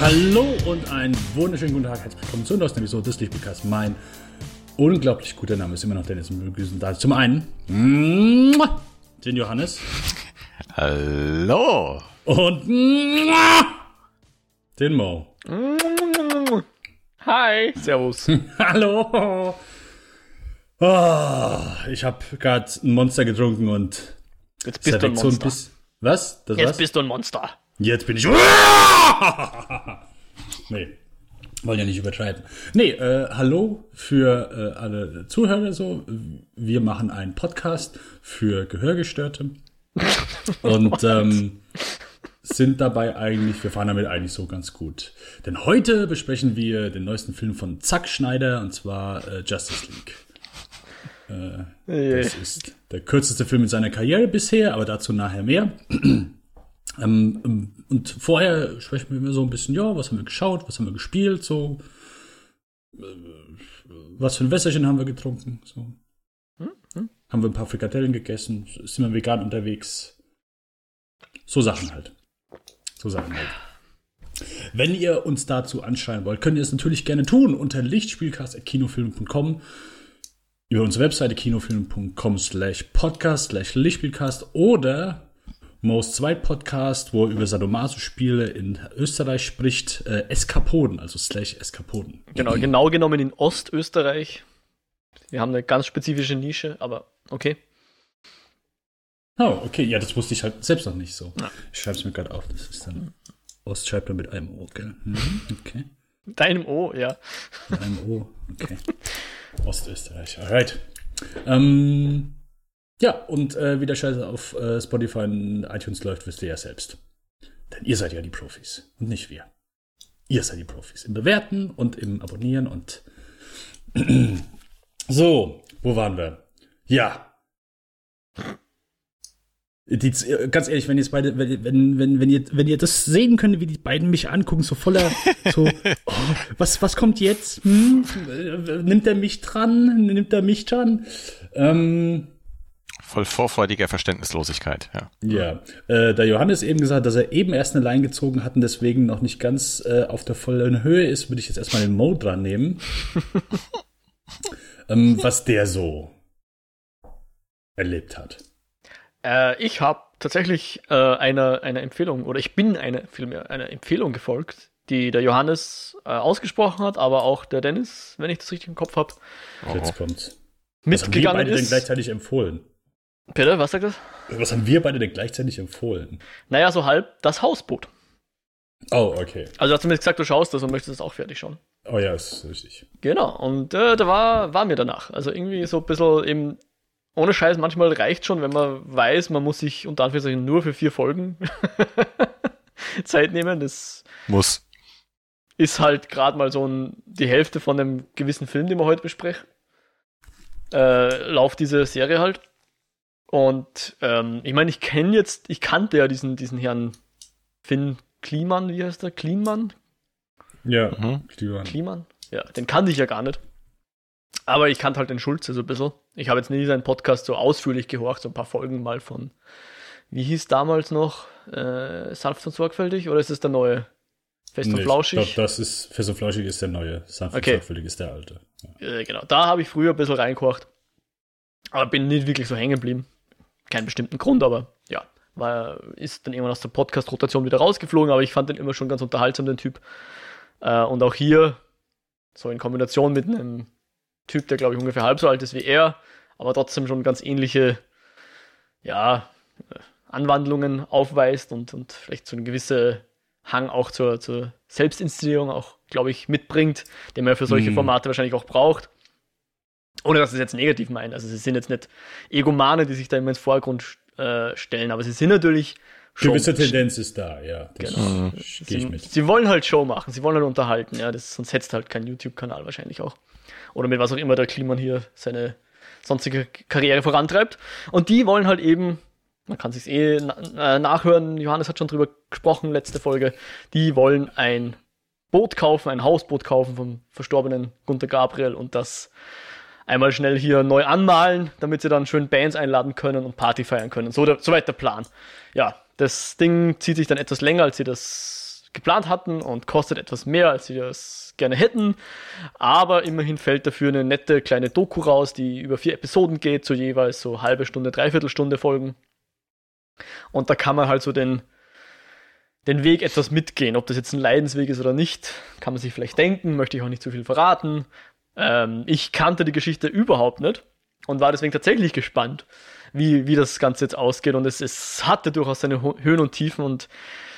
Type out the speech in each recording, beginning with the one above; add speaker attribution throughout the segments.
Speaker 1: Hallo und einen wunderschönen guten Tag. Herzlich willkommen zu neuesten Episode des Lichtbekast. Mein unglaublich guter Name ist immer noch Dennis. Wir begrüßen da zum einen den Johannes
Speaker 2: Hallo.
Speaker 1: und den Mo.
Speaker 3: Hi. Servus.
Speaker 1: Hallo. Ah, ich habe gerade ein Monster getrunken und
Speaker 3: Jetzt bist du ein
Speaker 1: direkt so
Speaker 3: Monster.
Speaker 1: biss- Was? Das
Speaker 3: Jetzt
Speaker 1: was?
Speaker 3: bist du ein Monster.
Speaker 1: Jetzt bin ich. nee. Wollen ja nicht übertreiben. Nee, äh, hallo für äh, alle Zuhörer so. Wir machen einen Podcast für Gehörgestörte. Und ähm, sind dabei eigentlich, wir fahren damit eigentlich so ganz gut. Denn heute besprechen wir den neuesten Film von Zack Schneider und zwar äh, Justice League. Das ist der kürzeste Film in seiner Karriere bisher, aber dazu nachher mehr. Ähm, ähm, und vorher sprechen wir immer so ein bisschen, ja, was haben wir geschaut, was haben wir gespielt, so. Äh, Was für ein Wässerchen haben wir getrunken, so. Haben wir ein paar Frikadellen gegessen, sind wir vegan unterwegs. So Sachen halt. So Sachen halt. Wenn ihr uns dazu anschreiben wollt, könnt ihr es natürlich gerne tun unter lichtspielcast.kinofilm.com über unsere Webseite kinofilm.com slash podcast slash Lichtspielcast oder Mo's Zweit-Podcast, wo er über Sadomaso-Spiele in Österreich spricht, äh, Eskapoden, also slash Eskapoden.
Speaker 3: Genau, genau genommen in Ostösterreich. Wir haben eine ganz spezifische Nische, aber okay.
Speaker 1: Oh, okay, ja, das wusste ich halt selbst noch nicht so. Ich schreibe es mir gerade auf, das ist dann Ost schreibt mit einem O, gell? Mhm, okay.
Speaker 3: Deinem O, ja.
Speaker 1: Mit einem O, okay. Ostösterreich, alright. Ähm, ja, und äh, wie der Scheiße auf äh, Spotify und iTunes läuft, wisst ihr ja selbst. Denn ihr seid ja die Profis und nicht wir. Ihr seid die Profis im Bewerten und im Abonnieren und so, wo waren wir? Ja. Die, äh, ganz ehrlich, wenn ihr jetzt beide, wenn, wenn, wenn, wenn ihr, wenn ihr das sehen könnt, wie die beiden mich angucken, so voller, so, oh, was, was kommt jetzt? Hm? Nimmt er mich dran? Nimmt er mich dran? Ähm,
Speaker 2: Voll vorfreudiger Verständnislosigkeit, ja.
Speaker 1: ja, äh, der Johannes eben gesagt, dass er eben erst eine Line gezogen hat und deswegen noch nicht ganz äh, auf der vollen Höhe ist, würde ich jetzt erstmal den Mo dran nehmen. ähm, was der so erlebt hat.
Speaker 3: Äh, ich habe tatsächlich äh, einer eine Empfehlung, oder ich bin eine, vielmehr, einer Empfehlung gefolgt, die der Johannes äh, ausgesprochen hat, aber auch der Dennis, wenn ich das richtig im Kopf habe,
Speaker 1: Jetzt kommt's.
Speaker 3: Mitgegangen
Speaker 1: beide denn
Speaker 3: ist.
Speaker 1: gleichzeitig empfohlen?
Speaker 3: Bitte, was sagt das?
Speaker 1: Was haben wir beide denn gleichzeitig empfohlen?
Speaker 3: Naja, so halb das Hausboot.
Speaker 1: Oh, okay.
Speaker 3: Also du hast zumindest gesagt, du schaust das und möchtest es auch fertig schauen.
Speaker 1: Oh ja, ist richtig.
Speaker 3: Genau, und äh, da war, war mir danach. Also irgendwie so ein bisschen eben, ohne Scheiß, manchmal reicht schon, wenn man weiß, man muss sich unter Anführungszeichen nur für vier Folgen Zeit nehmen. Das
Speaker 2: Muss.
Speaker 3: ist halt gerade mal so ein, die Hälfte von einem gewissen Film, den wir heute besprechen. Äh, lauft diese Serie halt. Und ähm, ich meine, ich kenne jetzt, ich kannte ja diesen, diesen Herrn Finn Kliman, wie heißt der? Kliman?
Speaker 1: Ja,
Speaker 2: Mhm.
Speaker 1: Kliman.
Speaker 3: Kliman? Ja, den kannte ich ja gar nicht. Aber ich kannte halt den Schulze so ein bisschen. Ich habe jetzt nie seinen Podcast so ausführlich gehorcht, so ein paar Folgen mal von, wie hieß damals noch, äh, sanft und sorgfältig, oder ist es der neue? Fest und
Speaker 1: Nee, Ich
Speaker 3: flauschig?
Speaker 1: glaube, das ist, Fest und Flauschig ist der neue. Sanft
Speaker 3: Okay.
Speaker 1: und sorgfältig ist der alte. Ja.
Speaker 3: Äh, genau, da habe ich früher ein bisschen reingekocht. Aber bin nicht wirklich so hängen geblieben. Keinen bestimmten Grund, aber ja. War, ist dann irgendwann aus der Podcast-Rotation wieder rausgeflogen, aber ich fand den immer schon ganz unterhaltsam, den Typ. Äh, und auch hier, so in Kombination mit einem Typ, der glaube ich ungefähr halb so alt ist wie er, aber trotzdem schon ganz ähnliche, ja, äh, Anwandlungen aufweist und, und vielleicht so eine gewisse Hang auch zur, zur Selbstinszenierung auch, glaube ich, mitbringt, den man für solche
Speaker 1: Mhm.
Speaker 3: Formate wahrscheinlich auch braucht. Ohne dass ich es jetzt negativ meine. Also sie sind jetzt nicht Egomane, die sich da immer ins Vordergrund äh, stellen, aber sie sind natürlich schon.
Speaker 1: Gewisse Tendenz ist da, ja. Das
Speaker 3: Genau.
Speaker 1: gehe ich
Speaker 3: Sie,
Speaker 1: mit.
Speaker 3: sie wollen halt Show machen, sie wollen halt unterhalten, ja. Das, sonst hättest halt keinen YouTube-Kanal wahrscheinlich auch. Oder mit was auch immer der Kliman hier seine sonstige Karriere vorantreibt. Und die wollen halt eben, man kann sich eh na äh, nachhören, Johannes hat schon drüber gesprochen, letzte Folge, die wollen ein Boot kaufen, ein Hausboot kaufen vom verstorbenen Gunter Gabriel und das einmal schnell hier neu anmalen, damit sie dann schön Bands einladen können und Party feiern können. So der, soweit der Plan. Ja, das Ding zieht sich dann etwas länger, als sie das geplant hatten und kostet etwas mehr, als sie das gerne hätten. Aber immerhin fällt dafür eine nette kleine Doku raus, die über vier Episoden geht, so jeweils so halbe Stunde, dreiviertel Stunde Folgen. Und da kann man halt so den, den Weg etwas mitgehen. Ob das jetzt ein Leidensweg ist oder nicht, kann man sich vielleicht denken, möchte ich auch nicht zu viel verraten. Ähm, ich kannte die Geschichte überhaupt nicht und war deswegen tatsächlich gespannt, wie, wie das Ganze jetzt ausgeht. Und es, es hatte durchaus seine Höhen und Tiefen und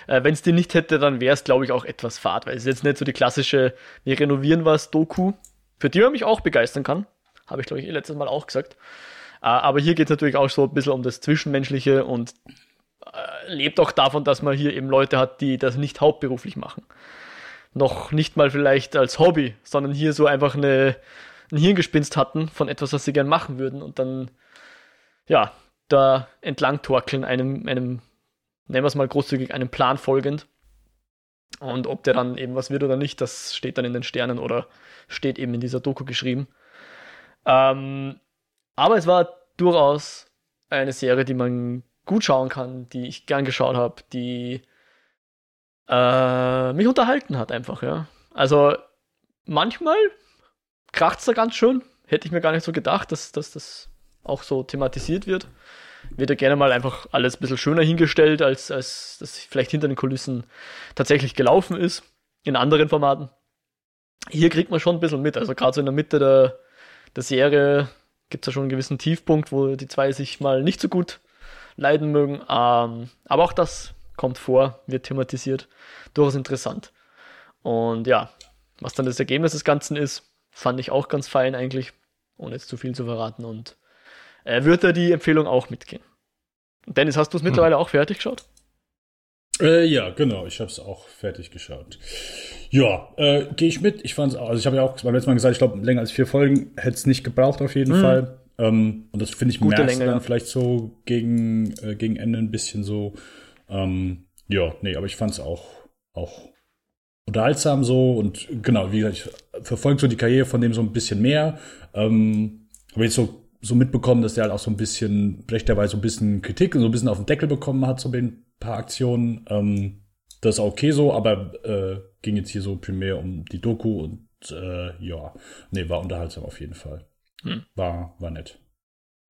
Speaker 3: äh, wenn es die nicht hätte, dann wäre es, glaube ich, auch etwas fad, weil es ist jetzt nicht so die klassische, wir renovieren was Doku, für die man mich auch begeistern kann. Habe ich, glaube ich, eh letztes Mal auch gesagt. Äh, aber hier geht es natürlich auch so ein bisschen um das Zwischenmenschliche und äh, lebt auch davon, dass man hier eben Leute hat, die das nicht hauptberuflich machen. Noch nicht mal vielleicht als Hobby, sondern hier so einfach eine, ein Hirngespinst hatten von etwas, was sie gern machen würden und dann, ja, da entlang torkeln, einem, einem, nennen wir es mal großzügig, einem Plan folgend. Und ob der dann eben was wird oder nicht, das steht dann in den Sternen oder steht eben in dieser Doku geschrieben. Ähm, aber es war durchaus eine Serie, die man gut schauen kann, die ich gern geschaut habe, die äh, mich unterhalten hat einfach, ja. Also manchmal kracht es da ganz schön. Hätte ich mir gar nicht so gedacht, dass, dass das auch so thematisiert wird. Wird ja gerne mal einfach alles ein bisschen schöner hingestellt, als, als das vielleicht hinter den Kulissen tatsächlich gelaufen ist. In anderen Formaten. Hier kriegt man schon ein bisschen mit. Also gerade so in der Mitte der, der Serie gibt es ja schon einen gewissen Tiefpunkt, wo die zwei sich mal nicht so gut leiden mögen. Ähm, aber auch das kommt vor, wird thematisiert. Durchaus interessant. Und ja, was dann das Ergebnis des Ganzen ist, fand ich auch ganz fein eigentlich, ohne jetzt zu viel zu verraten. Und äh, wird da die Empfehlung auch mitgehen. Dennis, hast du es hm. mittlerweile auch fertig geschaut?
Speaker 1: Äh, ja, genau, ich habe es auch fertig geschaut. Ja, äh, gehe ich mit. Ich fand also ich habe ja auch beim letzten Mal gesagt, ich glaube, länger als vier Folgen hätte es nicht gebraucht auf jeden mhm. Fall. Ähm, und das finde ich Gute Länge, dann ja. vielleicht so gegen, äh, gegen Ende ein bisschen so. Ähm, ja, nee, aber ich fand es auch, auch unterhaltsam so und genau, wie gesagt, ich verfolge so die Karriere von dem so ein bisschen mehr. Ähm, habe jetzt so, so mitbekommen, dass der halt auch so ein bisschen, rechterweise so ein bisschen Kritik und so ein bisschen auf den Deckel bekommen hat, so ein paar Aktionen. Ähm, das ist auch okay so, aber äh, ging jetzt hier so primär um die Doku und äh, ja, nee, war unterhaltsam auf jeden Fall. Hm. War, war nett.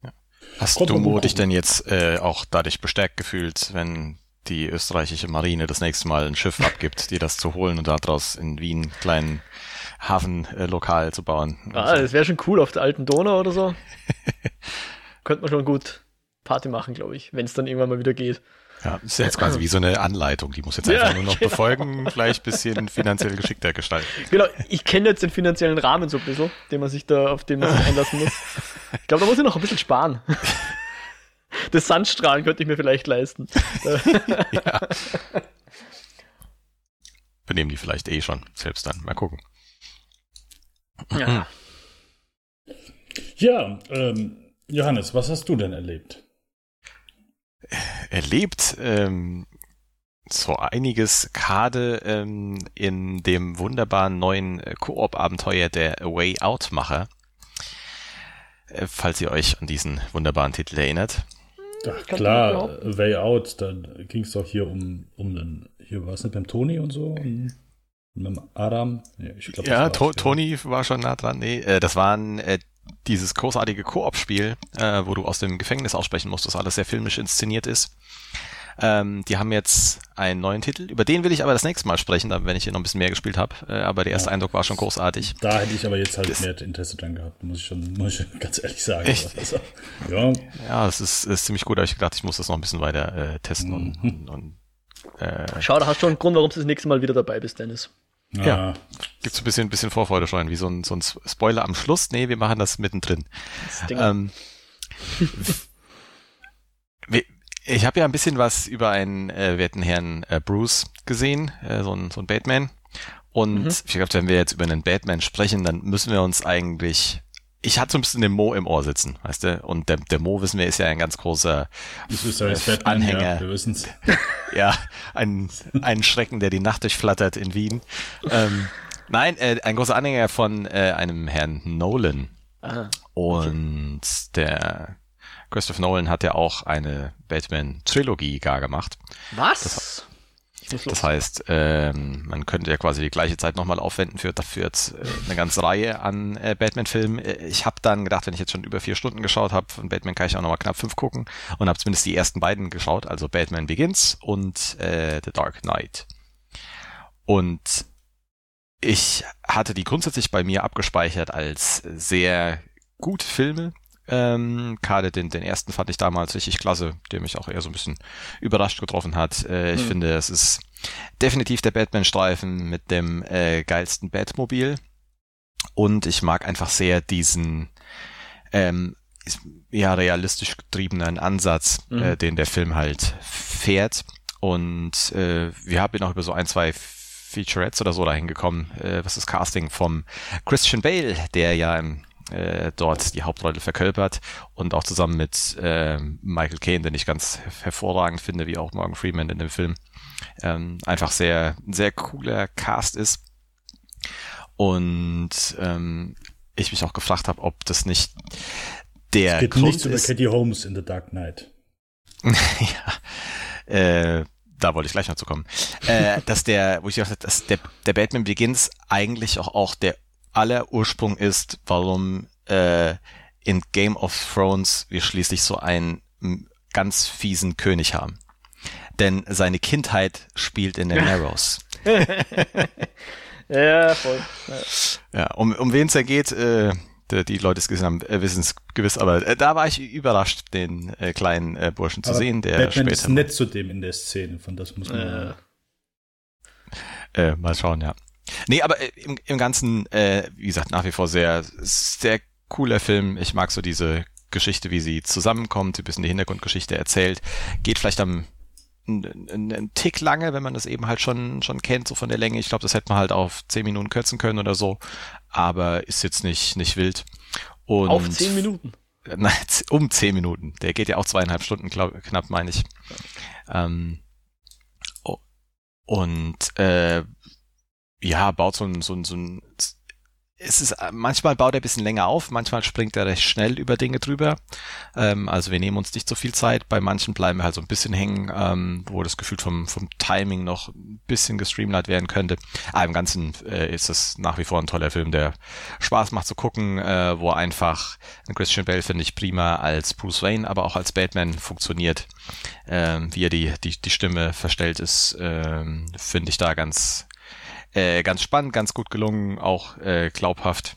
Speaker 2: Ja. Hast Kommt du dich denn jetzt äh, auch dadurch bestärkt gefühlt, wenn die österreichische Marine das nächste Mal ein Schiff abgibt, die das zu holen und daraus in Wien einen kleinen Hafenlokal äh, zu bauen?
Speaker 3: Ah, das wäre schon cool auf der alten Donau oder so. Könnte man schon gut Party machen, glaube ich, wenn es dann irgendwann mal wieder geht.
Speaker 2: Ja, ist ja jetzt quasi wie so eine Anleitung. Die muss jetzt einfach ja, nur noch genau. befolgen, vielleicht ein bisschen finanziell geschickter gestalten.
Speaker 3: Genau, ich kenne jetzt den finanziellen Rahmen so ein bisschen, den man sich da, auf den man sich einlassen muss. Ich glaube, da muss ich noch ein bisschen sparen. Das Sandstrahlen könnte ich mir vielleicht leisten. ja.
Speaker 2: Benehmen die vielleicht eh schon, selbst dann. Mal gucken.
Speaker 1: Ja. Ja, ähm, Johannes, was hast du denn erlebt?
Speaker 2: erlebt ähm, so einiges gerade ähm, in dem wunderbaren neuen Koop-Abenteuer der Way Out-Macher. Äh, falls ihr euch an diesen wunderbaren Titel erinnert.
Speaker 1: Ach klar, Way Out, da ging es doch hier um, um den, hier war es nicht beim Toni und so? Und mit dem Adam?
Speaker 2: Ja, ich glaub, ja to Toni war schon nah dran. Nee, äh, das waren äh, dieses großartige Koop-Spiel, äh, wo du aus dem Gefängnis aussprechen musst, das alles sehr filmisch inszeniert ist. Ähm, die haben jetzt einen neuen Titel, über den will ich aber das nächste Mal sprechen, wenn ich hier noch ein bisschen mehr gespielt habe. Äh, aber der erste ja. Eindruck war schon großartig.
Speaker 1: Da hätte ich aber jetzt halt das, mehr Interesse dran gehabt, muss ich schon, muss ich ganz ehrlich sagen.
Speaker 2: Echt? Also, ja, ja das ist, ist ziemlich gut, aber ich gedacht, ich muss das noch ein bisschen weiter äh, testen mhm. und, und, und
Speaker 3: äh, Schau, da hast du schon einen Grund, warum du das nächste Mal wieder dabei bist, Dennis.
Speaker 2: Ja. ja. Gibt ein bisschen, ein bisschen Vorfreude schon, wie so ein, so ein Spoiler am Schluss. Nee, wir machen das mittendrin. Das ähm, ich habe ja ein bisschen was über einen äh, werten Herrn äh, Bruce gesehen, äh, so ein, so ein Batman. Und mhm. ich glaube, wenn wir jetzt über einen Batman sprechen, dann müssen wir uns eigentlich ich hatte so ein bisschen den Mo im Ohr sitzen, weißt du? Und der, der Mo, wissen wir, ist ja ein ganz großer äh, Anhänger. Ja, wir wissen's. ja, ein, ein Schrecken, der die Nacht durchflattert in Wien. Ähm, nein, äh, ein großer Anhänger von äh, einem Herrn Nolan. Ah, Und der Christopher Nolan hat ja auch eine Batman-Trilogie gar gemacht.
Speaker 3: Was?
Speaker 2: Das heißt, ähm, man könnte ja quasi die gleiche Zeit nochmal aufwenden für dafür jetzt äh, eine ganze Reihe an äh, Batman-Filmen. Äh, ich habe dann gedacht, wenn ich jetzt schon über vier Stunden geschaut habe, von Batman kann ich auch nochmal knapp fünf gucken und habe zumindest die ersten beiden geschaut, also Batman Begins und äh, The Dark Knight. Und ich hatte die grundsätzlich bei mir abgespeichert als sehr gute Filme, ähm, gerade den, den ersten fand ich damals richtig klasse, der mich auch eher so ein bisschen überrascht getroffen hat. Äh, ich mhm. finde, es ist definitiv der Batman-Streifen mit dem äh, geilsten Batmobil. Und ich mag einfach sehr diesen ähm, ja realistisch getriebenen Ansatz, mhm. äh, den der Film halt fährt. Und äh, wir haben noch über so ein, zwei Featurettes oder so dahin gekommen, äh, was das Casting vom Christian Bale, der ja im äh, dort die Hauptrolle verkörpert und auch zusammen mit äh, Michael Caine, den ich ganz hervorragend finde, wie auch Morgan Freeman in dem Film, ähm, einfach sehr, sehr cooler Cast ist. Und ähm, ich mich auch gefragt habe, ob das nicht der
Speaker 1: es geht Grund nichts über Katie Holmes in The Dark Knight.
Speaker 2: ja, äh, da wollte ich gleich noch zu kommen. äh, dass der, wo ich gesagt habe, dass der, der Batman Begins eigentlich auch, auch der aller Ursprung ist, warum äh, in Game of Thrones wir schließlich so einen ganz fiesen König haben. Denn seine Kindheit spielt in den Narrows.
Speaker 3: ja, voll. Ja,
Speaker 2: ja um, um wen es da geht, äh, die, die Leute es gesehen haben, äh, wissen es gewiss, aber äh, da war ich überrascht, den äh, kleinen äh, Burschen zu aber sehen, der
Speaker 1: Batman später. ist nett zu dem in der Szene, von das muss man.
Speaker 2: Äh, äh, mal schauen, ja. Nee, aber äh, im, im Ganzen, äh, wie gesagt, nach wie vor sehr, sehr cooler Film. Ich mag so diese Geschichte, wie sie zusammenkommt, ein bisschen die Hintergrundgeschichte erzählt. Geht vielleicht am ein Tick lange, wenn man das eben halt schon, schon kennt, so von der Länge. Ich glaube, das hätte man halt auf zehn Minuten kürzen können oder so, aber ist jetzt nicht, nicht wild.
Speaker 3: Und auf zehn Minuten?
Speaker 2: Nein, um zehn Minuten. Der geht ja auch zweieinhalb Stunden, glaub, knapp, meine ich. Ähm, und äh, ja, baut so ein, so ein, so ein es ist, manchmal baut er ein bisschen länger auf, manchmal springt er recht schnell über Dinge drüber. Ähm, also wir nehmen uns nicht so viel Zeit. Bei manchen bleiben wir halt so ein bisschen hängen, ähm, wo das Gefühl vom, vom Timing noch ein bisschen gestreamlined werden könnte. Aber im Ganzen äh, ist es nach wie vor ein toller Film, der Spaß macht zu gucken, äh, wo einfach ein Christian Bale finde ich prima als Bruce Wayne, aber auch als Batman funktioniert. Ähm, wie er die, die, die Stimme verstellt ist, ähm, finde ich da ganz, äh, ganz spannend, ganz gut gelungen, auch äh, glaubhaft.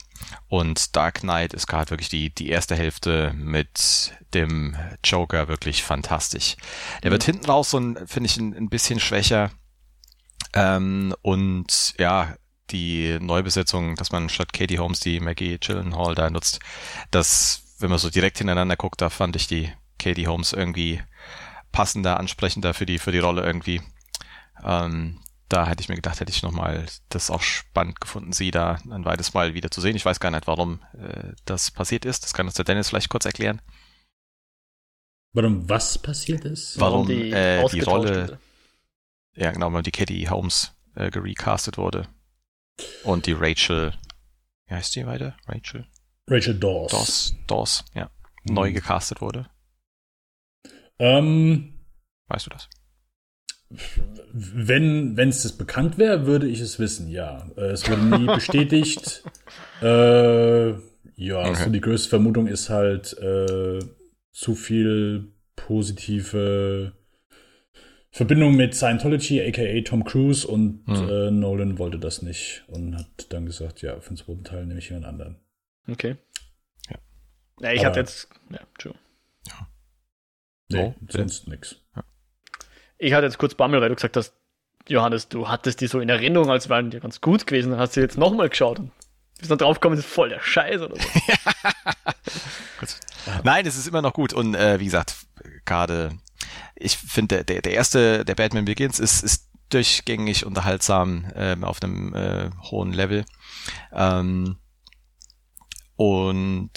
Speaker 2: Und Dark Knight ist gerade wirklich die, die erste Hälfte mit dem Joker wirklich fantastisch. Der mhm. wird hinten raus so ein, finde ich, ein, ein bisschen schwächer. Ähm, und ja, die Neubesetzung, dass man statt Katie Holmes die Maggie Gyllenhaal da nutzt, das, wenn man so direkt hintereinander guckt, da fand ich die Katie Holmes irgendwie passender, ansprechender für die, für die Rolle irgendwie. Ähm, da hätte ich mir gedacht, hätte ich nochmal das auch spannend gefunden, sie da ein zweites Mal wieder zu sehen. Ich weiß gar nicht, warum äh, das passiert ist. Das kann uns der Dennis vielleicht kurz erklären.
Speaker 1: Warum was passiert ist?
Speaker 2: Warum, warum die, äh, die Rolle, wurde. ja genau, warum die Katie Holmes äh, gerecastet wurde. Und die Rachel, wie heißt die weiter? Rachel?
Speaker 1: Rachel Dawes.
Speaker 2: Dawes, Dawes ja. Mhm. Neu gecastet wurde.
Speaker 1: Ähm,
Speaker 2: weißt du das?
Speaker 1: Wenn wenn es das bekannt wäre, würde ich es wissen, ja. Äh, es wurde nie bestätigt. Äh, ja, okay. so die größte Vermutung ist halt äh, zu viel positive Verbindung mit Scientology, aka Tom Cruise, und hm. äh, Nolan wollte das nicht und hat dann gesagt, ja, für den zweiten Teil nehme ich jemand anderen.
Speaker 3: Okay. Ja. Ja, ich hatte jetzt. Ja, true. Ja.
Speaker 1: Nee, oh, sonst nix. Ja.
Speaker 3: Ich hatte jetzt kurz Bammel, weil du gesagt hast, Johannes, du hattest die so in Erinnerung, als wären die ganz gut gewesen. Dann hast du jetzt nochmal geschaut und bist dann draufgekommen, ist voll der Scheiß oder so.
Speaker 2: Nein, es ist immer noch gut. Und äh, wie gesagt, gerade, ich finde, der, der erste, der Batman Begins, ist, ist durchgängig unterhaltsam äh, auf einem äh, hohen Level. Ähm, und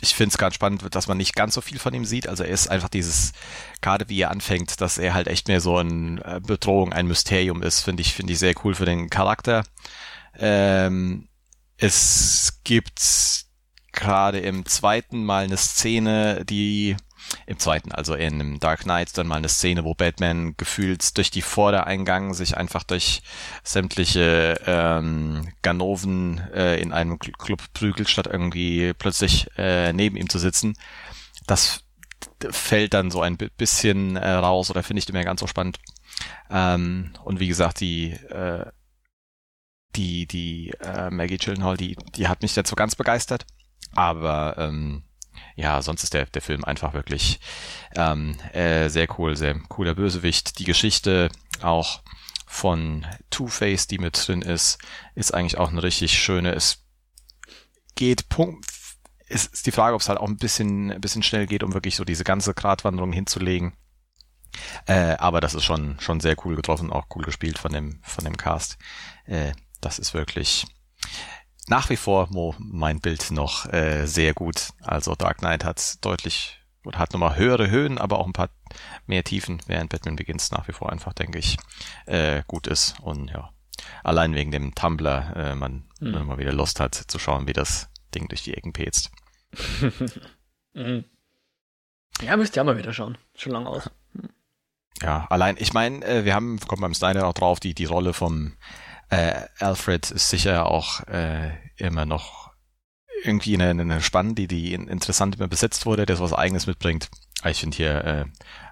Speaker 2: ich finde es ganz spannend, dass man nicht ganz so viel von ihm sieht. Also er ist einfach dieses, gerade wie er anfängt, dass er halt echt mehr so eine äh, Bedrohung, ein Mysterium ist, finde ich, finde ich sehr cool für den Charakter. Ähm, es gibt gerade im zweiten Mal eine Szene, die im zweiten, also in Dark Knight, dann mal eine Szene, wo Batman gefühlt durch die Vordereingang sich einfach durch sämtliche ähm, Ganoven äh, in einem Club prügelt, statt irgendwie plötzlich äh, neben ihm zu sitzen. Das fällt dann so ein bisschen äh, raus oder finde ich mehr ganz so spannend. Ähm, und wie gesagt, die äh, die die äh, Maggie Gyllenhaal, die die hat mich dazu ganz begeistert. Aber ähm, ja, sonst ist der, der Film einfach wirklich ähm, äh, sehr cool, sehr cooler Bösewicht. Die Geschichte auch von Two-Face, die mit drin ist, ist eigentlich auch eine richtig schöne. Es geht Punkt. Es ist die Frage, ob es halt auch ein bisschen, ein bisschen schnell geht, um wirklich so diese ganze Gratwanderung hinzulegen. Äh, aber das ist schon, schon sehr cool getroffen, auch cool gespielt von dem, von dem Cast. Äh, das ist wirklich, nach wie vor Mo, mein Bild noch äh, sehr gut. Also Dark Knight hat deutlich oder hat nochmal höhere Höhen, aber auch ein paar mehr Tiefen, während Batman Begins nach wie vor einfach, denke ich, äh, gut ist. Und ja, allein wegen dem Tumblr äh, man mhm. mal wieder Lust hat zu schauen, wie das Ding durch die Ecken petzt.
Speaker 3: mhm. Ja, müsst ihr mal wieder schauen. Schon lange aus.
Speaker 2: Ja, allein, ich meine, äh, wir haben, kommt beim Snyder auch drauf, die, die Rolle vom äh, Alfred ist sicher auch äh, immer noch irgendwie eine, eine Spann, die, die interessant immer besetzt wurde, der so was Eigenes mitbringt. Ich finde hier äh,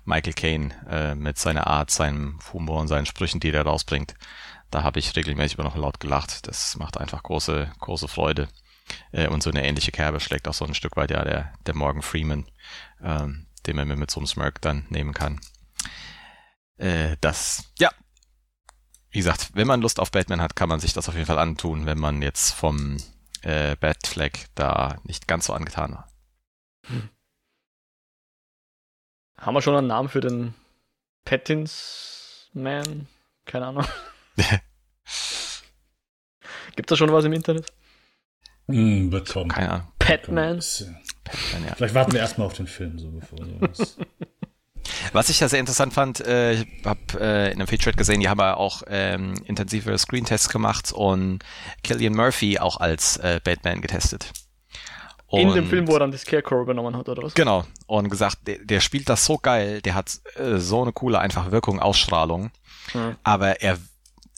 Speaker 2: Michael Caine äh, mit seiner Art, seinem Humor und seinen Sprüchen, die er rausbringt, da habe ich regelmäßig immer noch laut gelacht. Das macht einfach große, große Freude. Äh, und so eine ähnliche Kerbe schlägt auch so ein Stück weit ja der, der Morgan Freeman, ähm, den man mir mit so einem Smirk dann nehmen kann. Äh, das, ja, wie gesagt, wenn man Lust auf Batman hat, kann man sich das auf jeden Fall antun, wenn man jetzt vom äh, Batflag da nicht ganz so angetan war. Hm.
Speaker 3: Haben wir schon einen Namen für den Pattins Man? Keine Ahnung. Gibt es da schon was im Internet?
Speaker 1: Mm, wird kommen.
Speaker 3: Keine Ahnung. Patman?
Speaker 1: Patman ja. Vielleicht warten wir erstmal auf den Film, so bevor sowas.
Speaker 2: Was ich ja sehr interessant fand, äh, ich habe äh, in einem Feature gesehen, die haben ja auch ähm, intensive Screen-Tests gemacht und Killian Murphy auch als äh, Batman getestet.
Speaker 3: Und, in dem Film, wo er dann das Scarecrow übernommen hat, oder was?
Speaker 2: Genau. Und gesagt, der, der spielt das so geil, der hat äh, so eine coole einfach Wirkung, Ausstrahlung, mhm. aber er,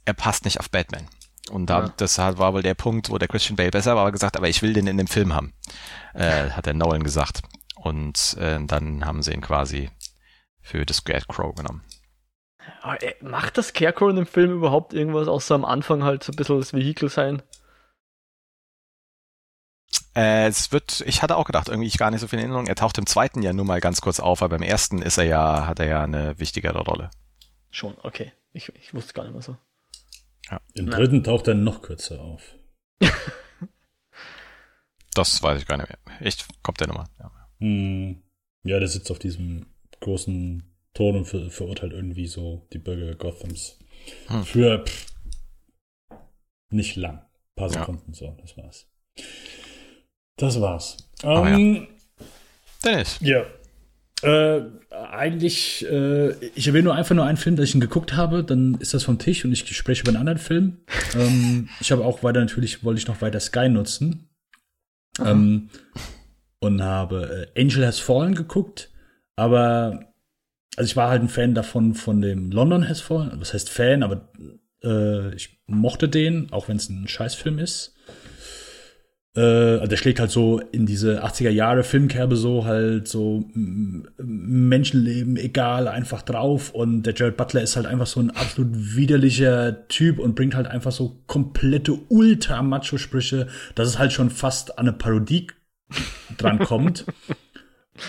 Speaker 2: er passt nicht auf Batman. Und da, ja. das war wohl der Punkt, wo der Christian Bale besser war, aber gesagt, aber ich will den in dem Film haben, äh, hat der Nolan gesagt. Und äh, dann haben sie ihn quasi für das Scarecrow genommen.
Speaker 3: Äh, macht das Scarecrow in dem Film überhaupt irgendwas, außer am Anfang halt so ein bisschen das Vehikel sein?
Speaker 2: Äh, es wird, ich hatte auch gedacht, irgendwie ich gar nicht so viel in Erinnerung. Er taucht im zweiten ja nur mal ganz kurz auf, aber beim ersten ist er ja, hat er ja eine wichtigere Rolle.
Speaker 3: Schon, okay. Ich, ich wusste gar nicht mehr so.
Speaker 1: Ja. Im Na. dritten taucht er noch kürzer auf.
Speaker 2: das weiß ich gar nicht mehr. Echt, kommt der nochmal. Ja.
Speaker 1: Hm. ja, der sitzt auf diesem großen Ton und ver verurteilt irgendwie so die Bürger Gothams. Hm. Für pff, nicht lang. Ein paar Sekunden ja. so, das war's. Das war's.
Speaker 2: Oh, ähm, ja. Dennis.
Speaker 1: Ja. Äh, eigentlich, äh, ich erwähne nur einfach nur einen Film, dass ich ihn geguckt habe, dann ist das vom Tisch und ich spreche über einen anderen Film. ähm, ich habe auch weiter, natürlich wollte ich noch weiter Sky nutzen. Ähm, und habe äh, Angel Has Fallen geguckt. Aber also ich war halt ein Fan davon von dem London Has Fallen. Was heißt Fan, aber äh, ich mochte den, auch wenn es ein Scheißfilm ist. Äh, also der schlägt halt so in diese 80er Jahre Filmkerbe so halt so Menschenleben egal einfach drauf und der Jared Butler ist halt einfach so ein absolut widerlicher Typ und bringt halt einfach so komplette ultra macho Sprüche, dass es halt schon fast an eine Parodie dran kommt.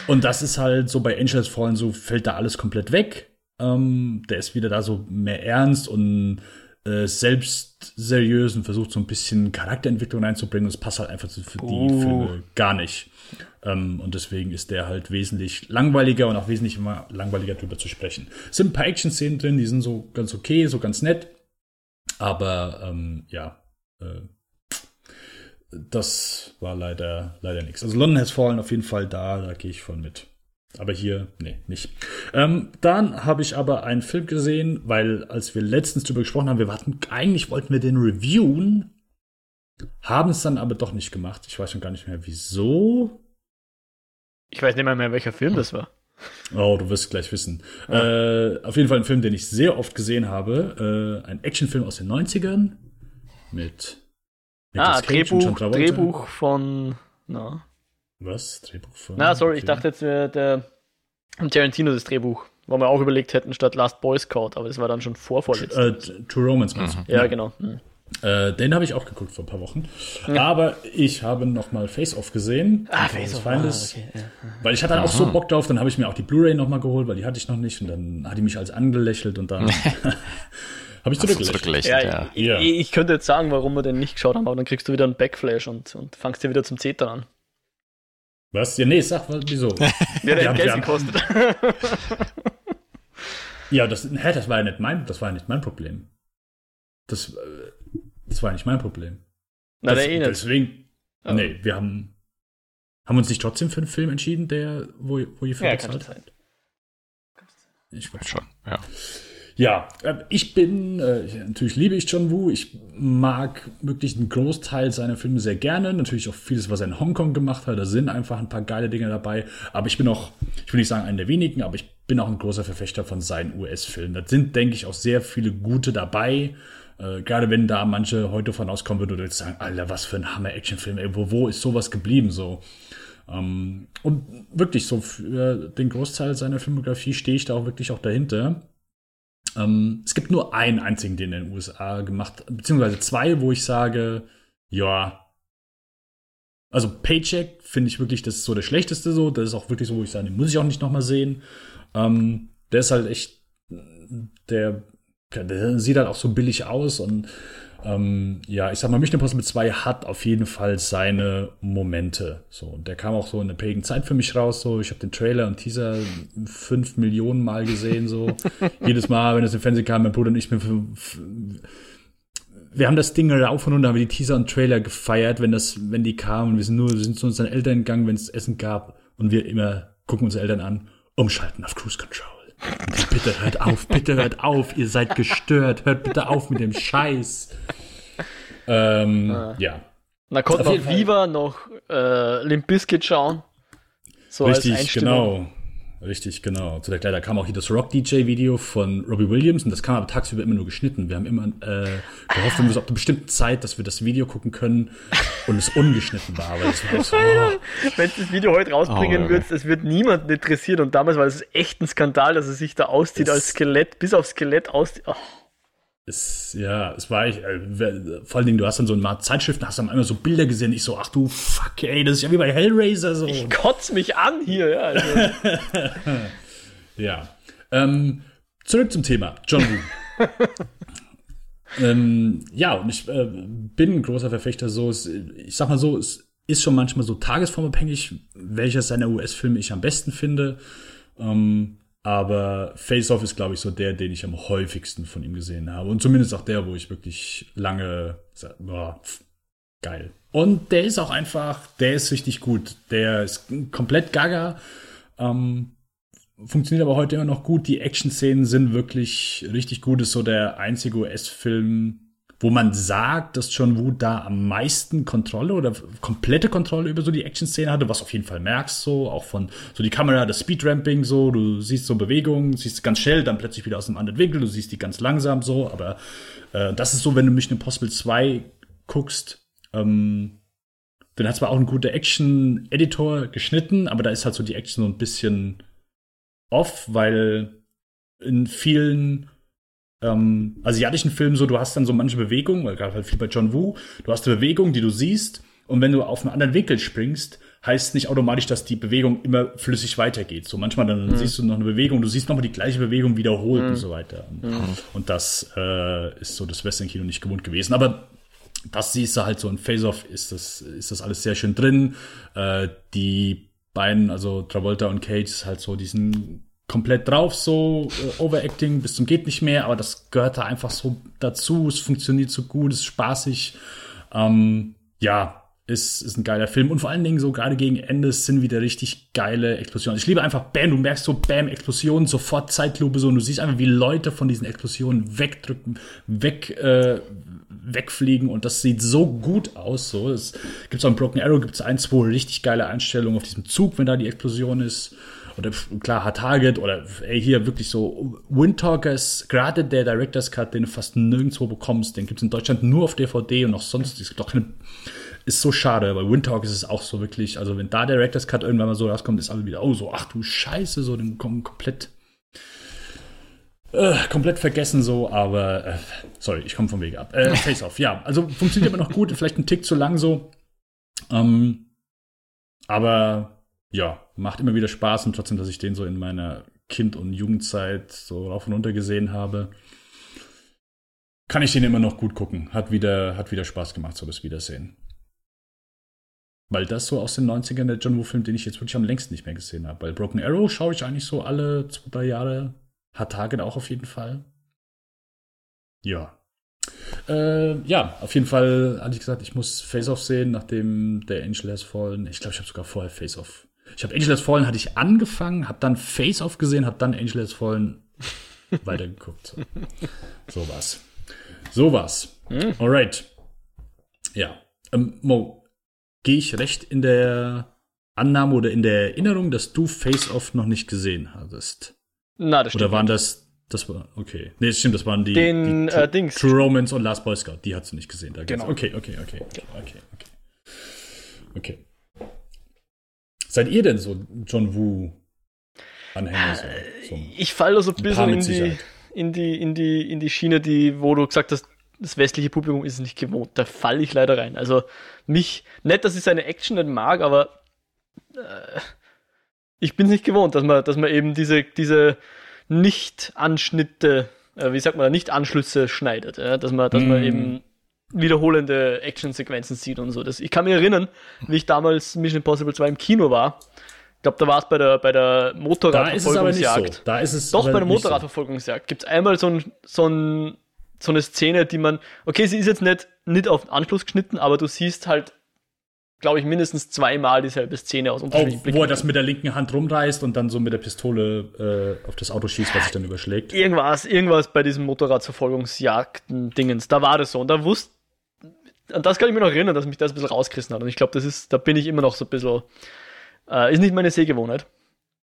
Speaker 1: Und das ist halt so bei Angels Fallen so, fällt da alles komplett weg. Ähm, der ist wieder da so mehr ernst und äh, selbst seriös und versucht so ein bisschen Charakterentwicklung reinzubringen. Und es passt halt einfach so für die oh. Filme gar nicht. Ähm, und deswegen ist der halt wesentlich langweiliger und auch wesentlich immer langweiliger drüber zu sprechen. Es sind ein paar Action-Szenen drin, die sind so ganz okay, so ganz nett. Aber ähm, ja, äh, das war leider, leider nichts. Also London Has Fallen auf jeden Fall da, da gehe ich voll mit. Aber hier, nee, nicht. Ähm, dann habe ich aber einen Film gesehen, weil als wir letztens drüber gesprochen haben, wir warten, eigentlich wollten wir den reviewen. haben es dann aber doch nicht gemacht. Ich weiß schon gar nicht mehr, wieso.
Speaker 3: Ich weiß nicht mehr, mehr welcher Film das war.
Speaker 1: Oh, du wirst gleich wissen. Ja. Äh, auf jeden Fall ein Film, den ich sehr oft gesehen habe. Äh, ein Actionfilm aus den 90ern mit.
Speaker 3: Ah, Drehbuch, Drehbuch von. Na.
Speaker 1: Was? Drehbuch von.
Speaker 3: Na, sorry, ich dachte jetzt, äh, der Tarantino das Drehbuch, wo wir auch überlegt hätten, statt Last Boy Scout, aber das war dann schon vorvorletzt.
Speaker 1: Äh, True Romance
Speaker 3: meinst du? Ja, genau. Mhm.
Speaker 1: Äh, den habe ich auch geguckt vor ein paar Wochen. Ja. Aber ich habe noch mal Face Off gesehen.
Speaker 3: Ah, Face Off. Feindes,
Speaker 1: ah, okay. ja. Weil ich hatte dann auch so Bock drauf, dann habe ich mir auch die Blu-ray noch mal geholt, weil die hatte ich noch nicht. Und dann hat die mich als angelächelt und dann habe ich zurückgelächelt.
Speaker 3: Ja, ja. Ich, ich, könnte jetzt sagen, warum wir den nicht geschaut haben, aber dann kriegst du wieder einen Backflash und, und fangst dir wieder zum Zetern an.
Speaker 1: Was? Ja, nee, sag, wieso?
Speaker 3: ja, der hat Geld gekostet.
Speaker 1: ja, das, hä, das war ja nicht mein, das war ja nicht mein Problem. Das, äh, das war nicht mein Problem.
Speaker 3: Na, das, der eh nicht.
Speaker 1: Deswegen, oh. nee, wir haben, haben uns nicht trotzdem für einen Film entschieden, der, wo, wo ihr für ja, bezahlt habt? Ich weiß schon, ja. Ja, äh, ich bin, äh, natürlich liebe ich John Woo. Ich mag wirklich einen Großteil seiner Filme sehr gerne. Natürlich auch vieles, was er in Hongkong gemacht hat. Da sind einfach ein paar geile Dinge dabei. Aber ich bin auch, ich will nicht sagen einer der wenigen, aber ich bin auch ein großer Verfechter von seinen US-Filmen. Da sind, denke ich, auch sehr viele gute dabei. Äh, gerade wenn da manche heute von auskommen würden und sagen, Alter, was für ein Hammer-Action-Film, ey, wo, wo ist sowas geblieben so? Ähm, und wirklich so für den Großteil seiner Filmografie stehe ich da auch wirklich auch dahinter. Ähm, es gibt nur einen einzigen, den in den USA gemacht, beziehungsweise zwei, wo ich sage, ja, also Paycheck finde ich wirklich, das ist so der schlechteste so. Das ist auch wirklich so, wo ich sage, den muss ich auch nicht nochmal sehen. Ähm, der ist halt echt, der, der sieht halt auch so billig aus und ähm, ja, ich sag mal, Mission Impossible 2 hat auf jeden Fall seine Momente. So, und der kam auch so in der prägen Zeit für mich raus. So, ich habe den Trailer und Teaser fünf Millionen Mal gesehen. So, jedes Mal, wenn es im Fernsehen kam, mein Bruder und ich, wir haben das Ding rauf und runter, haben wir die Teaser und Trailer gefeiert, wenn das, wenn die kamen. Wir sind nur, wir sind zu unseren Eltern gegangen, wenn es Essen gab, und wir immer gucken unsere Eltern an, umschalten auf Cruise Control. Bitte hört auf, bitte hört auf, ihr seid gestört, hört bitte auf mit dem Scheiß. Ähm, ah. Ja.
Speaker 3: Da konnte noch Viva noch äh, Limp Bizkit schauen.
Speaker 1: So Richtig, genau. Richtig, genau. Zu der Kleider kam auch hier das Rock-DJ-Video von Robbie Williams und das kam aber tagsüber immer nur geschnitten. Wir haben immer äh, gehofft, wir müssen ab einer bestimmten Zeit, dass wir das Video gucken können und es ungeschnitten war. Aber das war so,
Speaker 3: oh. Wenn es das Video heute rausbringen oh, wird, es wird niemanden interessieren und damals war es echt ein Skandal, dass er sich da auszieht als Skelett, bis auf Skelett auszieht. Oh.
Speaker 1: Es, ja, es war ich, äh, vor allen Dingen, du hast dann so ein Zeitschriften, hast dann einmal so Bilder gesehen. Ich so, ach du fuck, ey, das ist ja wie bei Hellraiser so.
Speaker 3: Ich kotz mich an hier, ja. Also.
Speaker 1: ja. Ähm, zurück zum Thema. John Woo. ähm, ja, und ich äh, bin ein großer Verfechter so, es, ich sag mal so, es ist schon manchmal so tagesformabhängig, welcher seiner US-Filme ich am besten finde. Ähm, aber Face Off ist, glaube ich, so der, den ich am häufigsten von ihm gesehen habe. Und zumindest auch der, wo ich wirklich lange, boah, geil. Und der ist auch einfach, der ist richtig gut. Der ist komplett gaga. Ähm, funktioniert aber heute immer noch gut. Die Action-Szenen sind wirklich richtig gut. Ist so der einzige US-Film, wo man sagt, dass John Woo da am meisten Kontrolle oder komplette Kontrolle über so die Action-Szene hatte, was auf jeden Fall merkst, so auch von so die Kamera, das Speedramping, so, du siehst so Bewegungen, siehst ganz schnell, dann plötzlich wieder aus einem anderen Winkel, du siehst die ganz langsam so, aber äh, das ist so, wenn du Mission Impossible 2 guckst, ähm, dann hat zwar auch ein guter Action-Editor geschnitten, aber da ist halt so die Action so ein bisschen off, weil in vielen ähm, asiatischen Filmen so, du hast dann so manche Bewegungen, weil gerade halt viel bei John Woo, du hast eine Bewegung, die du siehst, und wenn du auf einen anderen Winkel springst, heißt nicht automatisch, dass die Bewegung immer flüssig weitergeht. So manchmal dann mhm. siehst du noch eine Bewegung, du siehst nochmal die gleiche Bewegung wiederholt mhm. und so weiter. Mhm. Und das äh, ist so das Western-Kino nicht gewohnt gewesen. Aber das siehst du halt so in Face-Off ist das, ist das alles sehr schön drin. Äh, die beiden, also Travolta und Cage, ist halt so diesen komplett drauf, so äh, Overacting bis zum geht nicht mehr, aber das gehört da einfach so dazu. Es funktioniert so gut, es ist spaßig. Ähm, ja, ist, ist ein geiler Film und vor allen Dingen so gerade gegen Ende sind wieder richtig geile Explosionen. Ich liebe einfach Bam, du merkst so Bam, Explosionen, sofort Zeitlupe so und du siehst einfach, wie Leute von diesen Explosionen wegdrücken, weg, äh, wegfliegen und das sieht so gut aus. So, es gibt auch in Broken Arrow gibt es ein, zwei richtig geile Einstellungen auf diesem Zug, wenn da die Explosion ist. Oder klar, Hard Target oder ey, hier wirklich so Windtalkers, gerade der Director's Cut, den du fast nirgendwo bekommst, den gibt es in Deutschland nur auf DVD und auch sonst. Es gibt auch keine ist so schade, weil Windtalk ist auch so wirklich, also wenn da der Director's Cut irgendwann mal so rauskommt, ist alle wieder, oh so, ach du Scheiße, so, den kommen komplett äh, komplett vergessen so, aber äh, sorry, ich komme vom Weg ab. Äh, Face Off, ja, also funktioniert immer noch gut, vielleicht ein Tick zu lang so. Ähm, aber ja, macht immer wieder Spaß und trotzdem, dass ich den so in meiner Kind- und Jugendzeit so rauf und runter gesehen habe, kann ich den immer noch gut gucken. Hat wieder, hat wieder Spaß gemacht, so das Wiedersehen. Weil das so aus den 90ern der John Woo-Film, den ich jetzt wirklich am längsten nicht mehr gesehen habe. Weil Broken Arrow schaue ich eigentlich so alle zwei, drei Jahre. Hat Target auch auf jeden Fall. Ja. Äh, ja, auf jeden Fall hatte ich gesagt, ich muss Face-Off sehen, nachdem der Angel Has Fallen. Ich glaube, ich habe sogar vorher Face-Off. Ich habe Angel Has Fallen hatte ich angefangen, habe dann Face-Off gesehen, habe dann Angel Has Fallen weitergeguckt. So. was. So was. Hm. Alright. Ja. Ähm, Mo, gehe ich recht in der Annahme oder in der Erinnerung, dass du Face-Off noch nicht gesehen hattest?
Speaker 3: Na, das stimmt.
Speaker 1: Oder waren das, das war, okay. Nee, das stimmt, das waren die,
Speaker 3: Den,
Speaker 1: die
Speaker 3: äh, Dings.
Speaker 1: True Romance und Last Boy Scout. Die hast du nicht gesehen. Da
Speaker 3: genau.
Speaker 1: Okay, okay, okay, okay, okay, okay. Okay. Seid ihr denn so John Woo Anhänger? So,
Speaker 3: so ich falle so ein bisschen in die, in die, in die, in die Schiene, die, wo du gesagt hast, das westliche Publikum ist nicht gewohnt. Da falle ich leider rein. Also mich, nicht, dass ich seine Action nicht mag, aber äh, ich bin es nicht gewohnt, dass man, dass man eben diese, diese Nicht-Anschnitte, äh, wie sagt man, Nicht-Anschlüsse schneidet. Ja? Dass man, dass mm. man eben wiederholende Action-Sequenzen sieht und so. Das, ich kann mich erinnern, wie ich damals Mission Impossible 2 im Kino war. Ich glaube, da war es bei der, bei der Motorradverfolgungsjagd.
Speaker 1: Da ist es aber nicht so. Da ist es
Speaker 3: Doch, bei der Motorradverfolgungsjagd so. gibt es einmal so ein, so ein so eine Szene, die man, okay, sie ist jetzt nicht, nicht auf Anschluss geschnitten, aber du siehst halt, glaube ich, mindestens zweimal dieselbe Szene aus
Speaker 1: unterschiedlichen Blicken. Wo er das mit der linken Hand rumreißt und dann so mit der Pistole äh, auf das Auto schießt, was sich dann überschlägt.
Speaker 3: Irgendwas, irgendwas bei diesem Motorradverfolgungsjagden-Dingens, da war das so. Und da wusste, an das kann ich mir noch erinnern, dass mich das ein bisschen rausgerissen hat. Und ich glaube, das ist, da bin ich immer noch so ein bisschen, äh, ist nicht meine Sehgewohnheit.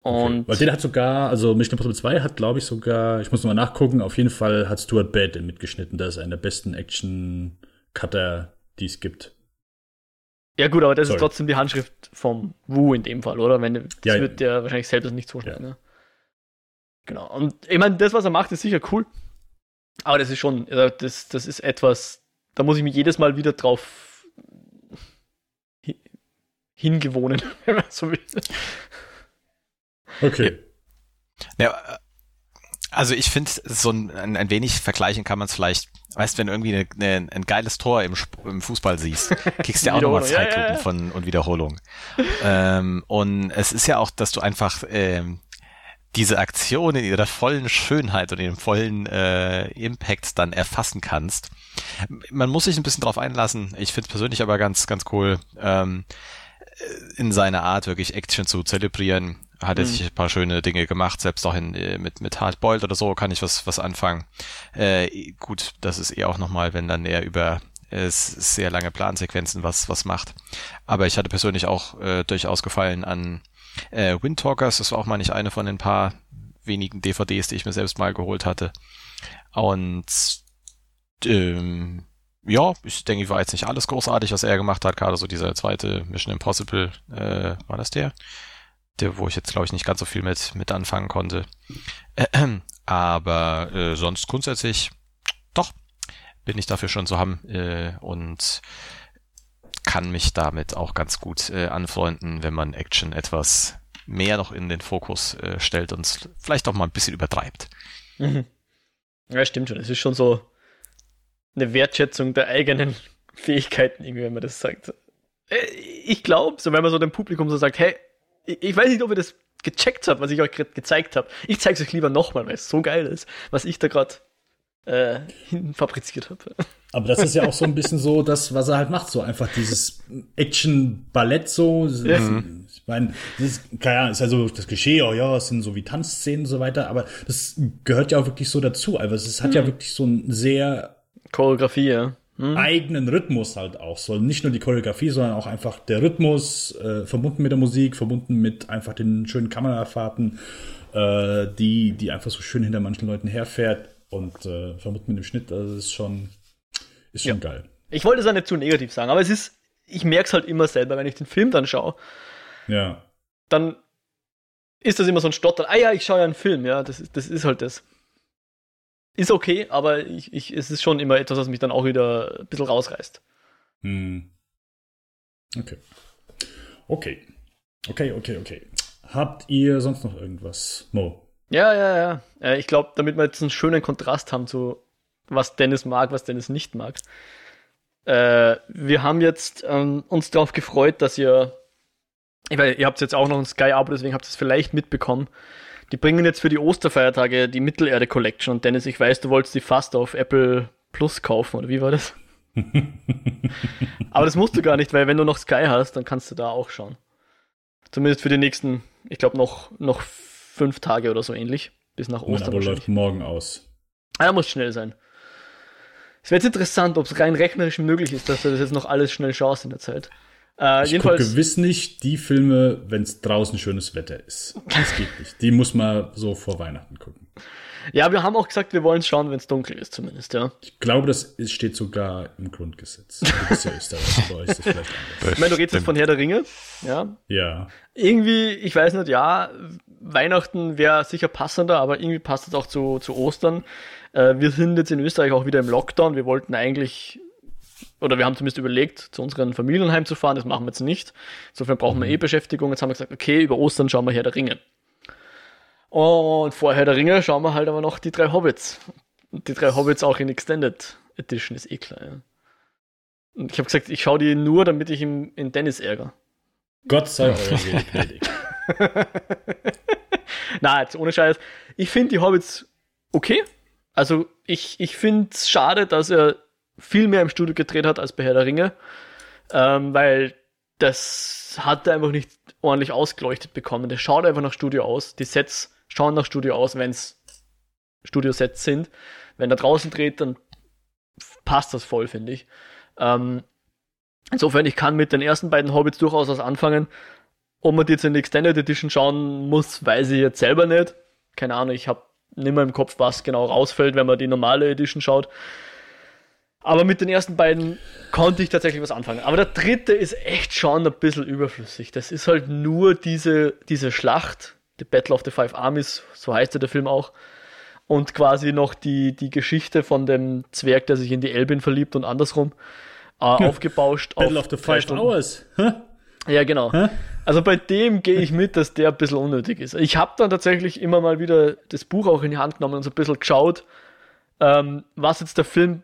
Speaker 3: Und
Speaker 1: okay. Weil den hat sogar, also Mission Impossible 2 hat, glaube ich, sogar, ich muss nochmal nachgucken, auf jeden Fall hat Stuart den mitgeschnitten. Das ist einer der besten Action-Cutter, die es gibt.
Speaker 3: Ja gut, aber das Sorry. ist trotzdem die Handschrift vom Wu in dem Fall, oder? Wenn, das ja, wird der wahrscheinlich selbst nicht so schnell, ja. ne? Genau. Und ich meine, das, was er macht, ist sicher cool. Aber das ist schon, das, das ist etwas, da muss ich mich jedes Mal wieder drauf hingewohnen, wenn man so will.
Speaker 1: Okay.
Speaker 2: Ja, also ich finde, so ein, ein, wenig vergleichen kann man es vielleicht, weißt wenn du irgendwie eine, eine, ein geiles Tor im, im Fußball siehst, kriegst du ja auch nochmal Zeitlupen ja, ja, ja. von und Wiederholung. ähm, und es ist ja auch, dass du einfach ähm, diese Aktion in ihrer vollen Schönheit und ihrem vollen äh, Impact dann erfassen kannst. Man muss sich ein bisschen drauf einlassen. Ich finde es persönlich aber ganz, ganz cool, ähm, in seiner Art wirklich Action zu zelebrieren hat er mhm. sich ein paar schöne Dinge gemacht, selbst auch in, äh, mit, mit Hardboiled oder so kann ich was, was anfangen. Äh, gut, das ist eher auch nochmal, wenn dann er über äh, sehr lange Plansequenzen was, was macht. Aber ich hatte persönlich auch äh, durchaus gefallen an äh, Windtalkers, das war auch mal nicht eine von den paar wenigen DVDs, die ich mir selbst mal geholt hatte. Und ähm, ja, ich denke, ich war jetzt nicht alles großartig, was er gemacht hat. Gerade so dieser zweite Mission Impossible, äh, war das der? der, wo ich jetzt glaube ich nicht ganz so viel mit, mit anfangen konnte. aber äh, sonst grundsätzlich doch bin ich dafür schon zu haben äh, und kann mich damit auch ganz gut äh, anfreunden, wenn man Action etwas mehr noch in den Fokus äh, stellt und vielleicht auch mal ein bisschen übertreibt.
Speaker 3: Mhm. Ja, stimmt schon. Es ist schon so eine Wertschätzung der eigenen Fähigkeiten, irgendwie, wenn man das sagt. Äh, ich glaube, so wenn man so dem Publikum so sagt, hey, ich weiß nicht, ob ihr das gecheckt habt, was ich euch gerade gezeigt habe. Ich zeige es euch lieber nochmal, weil es so geil ist, was ich da gerade äh, fabriziert habe.
Speaker 1: Aber das ist ja auch so ein bisschen so das, was er halt macht, so einfach dieses Action-Ballett so. Ja. Ich meine, das ist, keine Ahnung, ist ja so das Klischee, oh ja, es sind so wie Tanzszenen und so weiter, aber das gehört ja auch wirklich so dazu. Also es hat mhm. ja wirklich so ein sehr
Speaker 3: Choreografie, ja.
Speaker 1: hm. eigenen Rhythmus halt auch. Soll nicht nur die Choreografie, sondern auch einfach der Rhythmus, äh, verbunden mit der Musik, verbunden mit einfach den schönen Kamerafahrten, äh, die, die einfach so schön hinter manchen Leuten herfährt und äh, verbunden mit dem Schnitt. Also das ist schon, ist schon ja. geil.
Speaker 3: Ich wollte es ja nicht zu negativ sagen, aber es ist, ich merke es halt immer selber, wenn ich den Film dann schaue.
Speaker 1: Ja.
Speaker 3: Dann ist das immer so ein Stotter. Ah ja, ich schaue ja einen Film, ja, das, das ist halt das. Ist okay, aber ich, ich, es ist schon immer etwas, was mich dann auch wieder ein bisschen rausreißt.
Speaker 1: Hm. Okay. Okay. Okay, okay, okay. Habt ihr sonst noch irgendwas, Mo?
Speaker 3: Ja, ja, ja. Äh, ich glaube, damit wir jetzt einen schönen Kontrast haben zu was Dennis mag, was Dennis nicht mag. Äh, wir haben jetzt ähm, uns darauf gefreut, dass ihr, ich weiß, ihr habt jetzt auch noch ein Sky-Abo, deswegen habt ihr es vielleicht mitbekommen, die bringen jetzt für die Osterfeiertage die Mittelerde Collection. Und Dennis, ich weiß, du wolltest die fast auf Apple Plus kaufen, oder wie war das? Aber das musst du gar nicht, weil wenn du noch Sky hast, dann kannst du da auch schauen. Zumindest für die nächsten, ich glaube, noch, noch fünf Tage oder so ähnlich. Bis nach Ostern.
Speaker 1: Aber läuft morgen aus.
Speaker 3: Ah, muss schnell sein. Es wäre jetzt interessant, ob es rein rechnerisch möglich ist, dass du das jetzt noch alles schnell schaust in der Zeit.
Speaker 1: Äh, ich gucke gewiss nicht die Filme, wenn es draußen schönes Wetter ist. Das geht nicht. Die muss man so vor Weihnachten gucken.
Speaker 3: Ja, wir haben auch gesagt, wir wollen es schauen, wenn es dunkel ist, zumindest, ja.
Speaker 1: Ich glaube, das steht sogar im Grundgesetz. Du bist ja Österreich, bei euch ist das
Speaker 3: vielleicht anders. Ich meine, du redest jetzt von Herr der Ringe, ja.
Speaker 1: Ja.
Speaker 3: Irgendwie, ich weiß nicht, ja, Weihnachten wäre sicher passender, aber irgendwie passt es auch zu, zu Ostern. Äh, wir sind jetzt in Österreich auch wieder im Lockdown. Wir wollten eigentlich oder wir haben zumindest überlegt, zu unserem Familienheim zu fahren. Das machen wir jetzt nicht. Insofern brauchen wir mhm. eh Beschäftigung. Jetzt haben wir gesagt, okay, über Ostern schauen wir Herr der Ringe. Und vor Herr der Ringe schauen wir halt aber noch die drei Hobbits. Und die drei Hobbits auch in Extended Edition ist eh klar. Ja. Und ich habe gesagt, ich schaue die nur, damit ich ihn in Dennis ärgere.
Speaker 1: Gott sei Dank. gnädig.
Speaker 3: Na, jetzt ohne Scheiß. Ich finde die Hobbits okay. Also ich, ich finde es schade, dass er viel mehr im Studio gedreht hat als bei Herr der Ringe, ähm, weil das hat er einfach nicht ordentlich ausgeleuchtet bekommen. Der schaut einfach nach Studio aus. Die Sets schauen nach Studio aus, wenn es Studiosets sind. Wenn er draußen dreht, dann passt das voll, finde ich. Ähm, insofern, ich kann mit den ersten beiden Hobbits durchaus was anfangen. Ob man die jetzt in die Extended Edition schauen muss, weiß ich jetzt selber nicht. Keine Ahnung, ich habe nicht mehr im Kopf, was genau rausfällt, wenn man die normale Edition schaut. Aber mit den ersten beiden konnte ich tatsächlich was anfangen. Aber der dritte ist echt schon ein bisschen überflüssig. Das ist halt nur diese, diese Schlacht, The Battle of the Five Armies, so heißt ja der Film auch. Und quasi noch die, die Geschichte von dem Zwerg, der sich in die Elbin verliebt und andersrum äh, aufgebauscht.
Speaker 1: Battle auf of the Five Hours. Huh?
Speaker 3: Ja, genau. Huh? Also bei dem gehe ich mit, dass der ein bisschen unnötig ist. Ich habe dann tatsächlich immer mal wieder das Buch auch in die Hand genommen und so ein bisschen geschaut, ähm, was jetzt der Film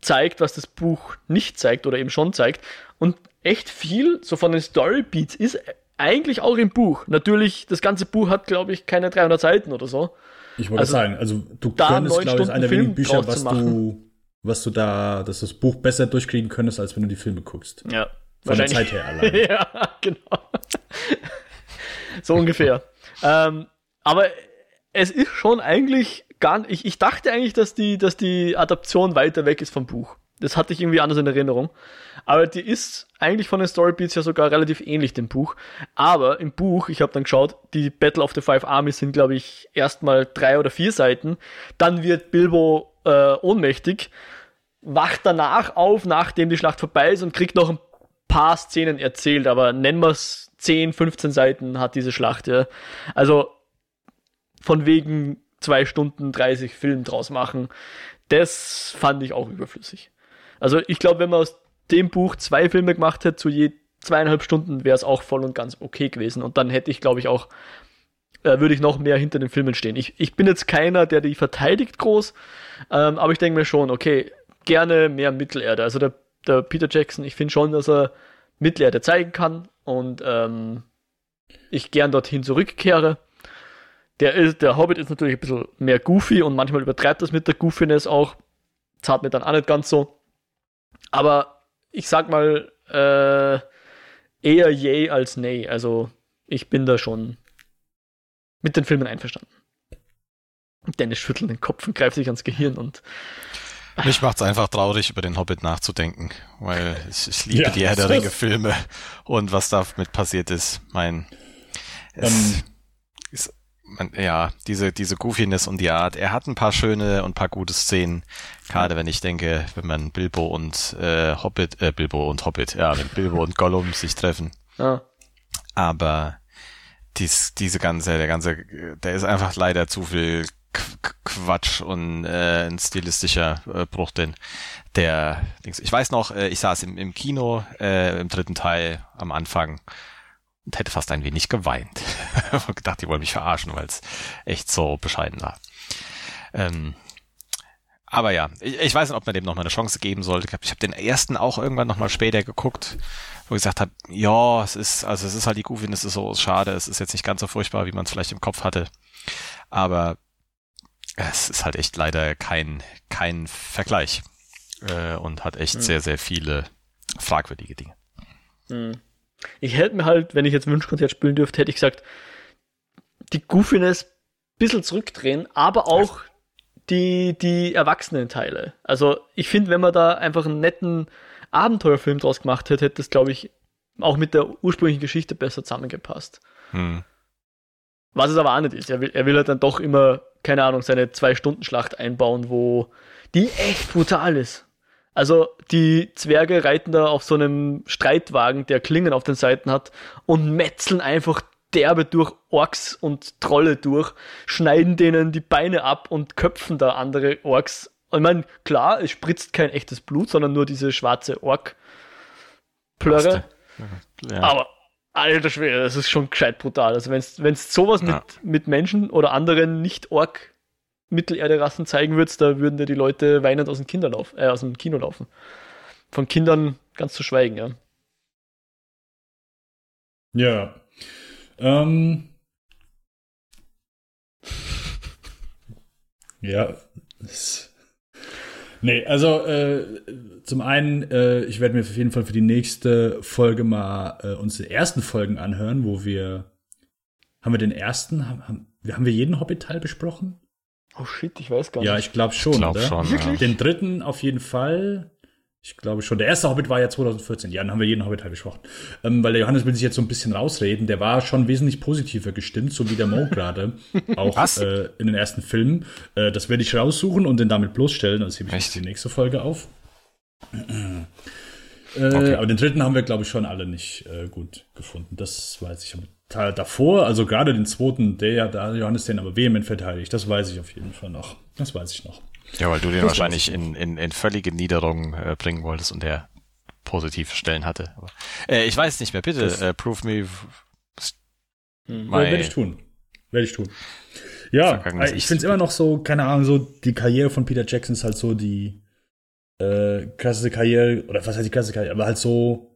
Speaker 3: zeigt, was das Buch nicht zeigt oder eben schon zeigt. Und echt viel so von den Storybeats ist eigentlich auch im Buch. Natürlich, das ganze Buch hat, glaube ich, keine 300 Seiten oder so.
Speaker 1: Ich wollte also, sagen, also du könntest, glaube ich, einer wenigen Bücher, was du, was du da, dass das Buch besser durchkriegen könntest, als wenn du die Filme guckst.
Speaker 3: Ja.
Speaker 1: Von der Zeit her allein.
Speaker 3: ja, genau. so ungefähr. ähm, aber es ist schon eigentlich gar ich, ich dachte eigentlich, dass die, dass die Adaption weiter weg ist vom Buch. Das hatte ich irgendwie anders in Erinnerung. Aber die ist eigentlich von den Storybeats ja sogar relativ ähnlich dem Buch. Aber im Buch, ich habe dann geschaut, die Battle of the Five Armies sind, glaube ich, erstmal drei oder vier Seiten. Dann wird Bilbo äh, ohnmächtig, wacht danach auf, nachdem die Schlacht vorbei ist und kriegt noch ein paar Szenen erzählt. Aber nennen wir es 10, 15 Seiten hat diese Schlacht. Ja. Also von wegen zwei Stunden 30 Film draus machen. Das fand ich auch überflüssig. Also ich glaube, wenn man aus dem Buch zwei Filme gemacht hätte, zu je zweieinhalb Stunden, wäre es auch voll und ganz okay gewesen. Und dann hätte ich, glaube ich, auch, äh, würde ich noch mehr hinter den Filmen stehen. Ich, ich bin jetzt keiner, der die verteidigt groß, ähm, aber ich denke mir schon, okay, gerne mehr Mittelerde. Also der, der Peter Jackson, ich finde schon, dass er Mittelerde zeigen kann und ähm, ich gern dorthin zurückkehre. Der, ist, der Hobbit ist natürlich ein bisschen mehr goofy und manchmal übertreibt das mit der Goofiness auch. Zahlt mir dann auch nicht ganz so. Aber ich sag mal, äh, eher yay als nay. Also ich bin da schon mit den Filmen einverstanden. Dennis schüttelt den Kopf und greift sich ans Gehirn und
Speaker 2: Mich macht's einfach traurig, über den Hobbit nachzudenken, weil ich, ich liebe
Speaker 1: Ja,
Speaker 2: die Herr der
Speaker 1: das-
Speaker 2: Ringe-Filme und was damit passiert ist. Mein, es
Speaker 1: Ähm.
Speaker 2: ist, man, ja, diese, diese Goofiness und die Art. Er hat ein paar schöne und ein paar gute Szenen. Gerade wenn ich denke, wenn man Bilbo und äh, Hobbit, äh, Bilbo und Hobbit, ja, wenn Bilbo und Gollum sich treffen.
Speaker 3: Ja.
Speaker 2: Aber dies, diese ganze, der ganze, der ist einfach leider zu viel Qu- Qu- Quatsch und äh, ein stilistischer äh, Bruch, denn der, Dings- ich weiß noch, äh, ich saß im, im Kino äh, im dritten Teil am Anfang und hätte fast ein wenig geweint. und gedacht, die wollen mich verarschen, weil es echt so bescheiden war. Ähm, aber ja, ich, ich weiß nicht, ob man dem noch mal eine Chance geben sollte. Ich habe hab den ersten auch irgendwann noch mal später geguckt, wo ich gesagt habe, ja, es ist, also es ist halt die Goofiness ist so schade, es ist jetzt nicht ganz so furchtbar, wie man es vielleicht im Kopf hatte. Aber es ist halt echt leider kein, kein Vergleich. Äh, und hat echt
Speaker 3: Hm.
Speaker 2: sehr, sehr viele fragwürdige Dinge.
Speaker 3: Hm. Ich hätte mir halt, wenn ich jetzt Wunschkonzert spielen dürfte, hätte ich gesagt, die Goofiness ein bisschen zurückdrehen, aber auch die, die Erwachsenen-Teile. Also ich finde, wenn man da einfach einen netten Abenteuerfilm draus gemacht hätte, hätte das, glaube ich, auch mit der ursprünglichen Geschichte besser zusammengepasst.
Speaker 2: Hm.
Speaker 3: Was es aber auch nicht ist. Er will, er will halt dann doch immer, keine Ahnung, seine Zwei-Stunden-Schlacht einbauen, wo die echt brutal ist. Also die Zwerge reiten da auf so einem Streitwagen, der Klingen auf den Seiten hat und metzeln einfach derbe durch Orks und Trolle durch, schneiden denen die Beine ab und köpfen da andere Orks. Und ich meine, klar, es spritzt kein echtes Blut, sondern nur diese schwarze Ork-Plörre.
Speaker 2: Ja.
Speaker 3: Aber alter Schwede, das ist schon gescheit brutal. Also wenn es sowas
Speaker 2: Ja.
Speaker 3: mit, mit Menschen oder anderen nicht-Ork Mittelerde-Rassen zeigen würdest, da würden dir die Leute weinend aus dem, Kinderlauf, äh, aus dem Kino laufen. Von Kindern ganz zu schweigen, ja.
Speaker 1: Ja. Ähm. Ja. Nee, also äh, zum einen, äh, ich werde mir auf jeden Fall für die nächste Folge mal äh, uns ersten Folgen anhören, wo wir haben wir den ersten, haben, haben wir jeden Hobbit-Teil besprochen?
Speaker 3: Oh shit, ich weiß gar
Speaker 1: Ja,
Speaker 3: nicht.
Speaker 1: ich glaube schon.
Speaker 2: Ich glaub
Speaker 1: oder?
Speaker 2: schon, ja.
Speaker 1: Den dritten auf jeden Fall. Ich glaube schon. Der erste Hobbit war ja 2014. Ja, dann haben wir jeden Hobbit-Teil besprochen. Ähm, weil der Johannes will sich jetzt so ein bisschen rausreden. Der war schon wesentlich positiver gestimmt, so wie der Mo gerade. Auch
Speaker 2: Was?
Speaker 1: äh, in den ersten Filmen. Äh, das werde ich raussuchen und den damit bloßstellen. Das hebe ich
Speaker 2: Echt?
Speaker 1: jetzt die nächste Folge auf. Äh,
Speaker 2: Okay.
Speaker 1: Aber den dritten haben wir, glaube ich, schon alle nicht äh, gut gefunden. Das weiß ich. Teil davor, also gerade den zweiten, der ja da Johannes den aber vehement verteidigt, das weiß ich auf jeden Fall noch. Das weiß ich noch.
Speaker 2: Ja, weil du den
Speaker 1: Das
Speaker 2: wahrscheinlich in, in, in völlige Niederung äh, bringen wolltest und der positive Stellen hatte. Aber, äh, ich weiß nicht mehr, bitte,
Speaker 1: Das-
Speaker 2: äh, prove me.
Speaker 3: Hm.
Speaker 1: Werde ich tun. Werde ich tun. Ja,
Speaker 2: Vergangenes
Speaker 1: ich finde es immer noch so, keine Ahnung, so die Karriere von Peter Jackson ist halt so die äh, krasseste Karriere, oder was heißt die krasseste Karriere, aber halt so,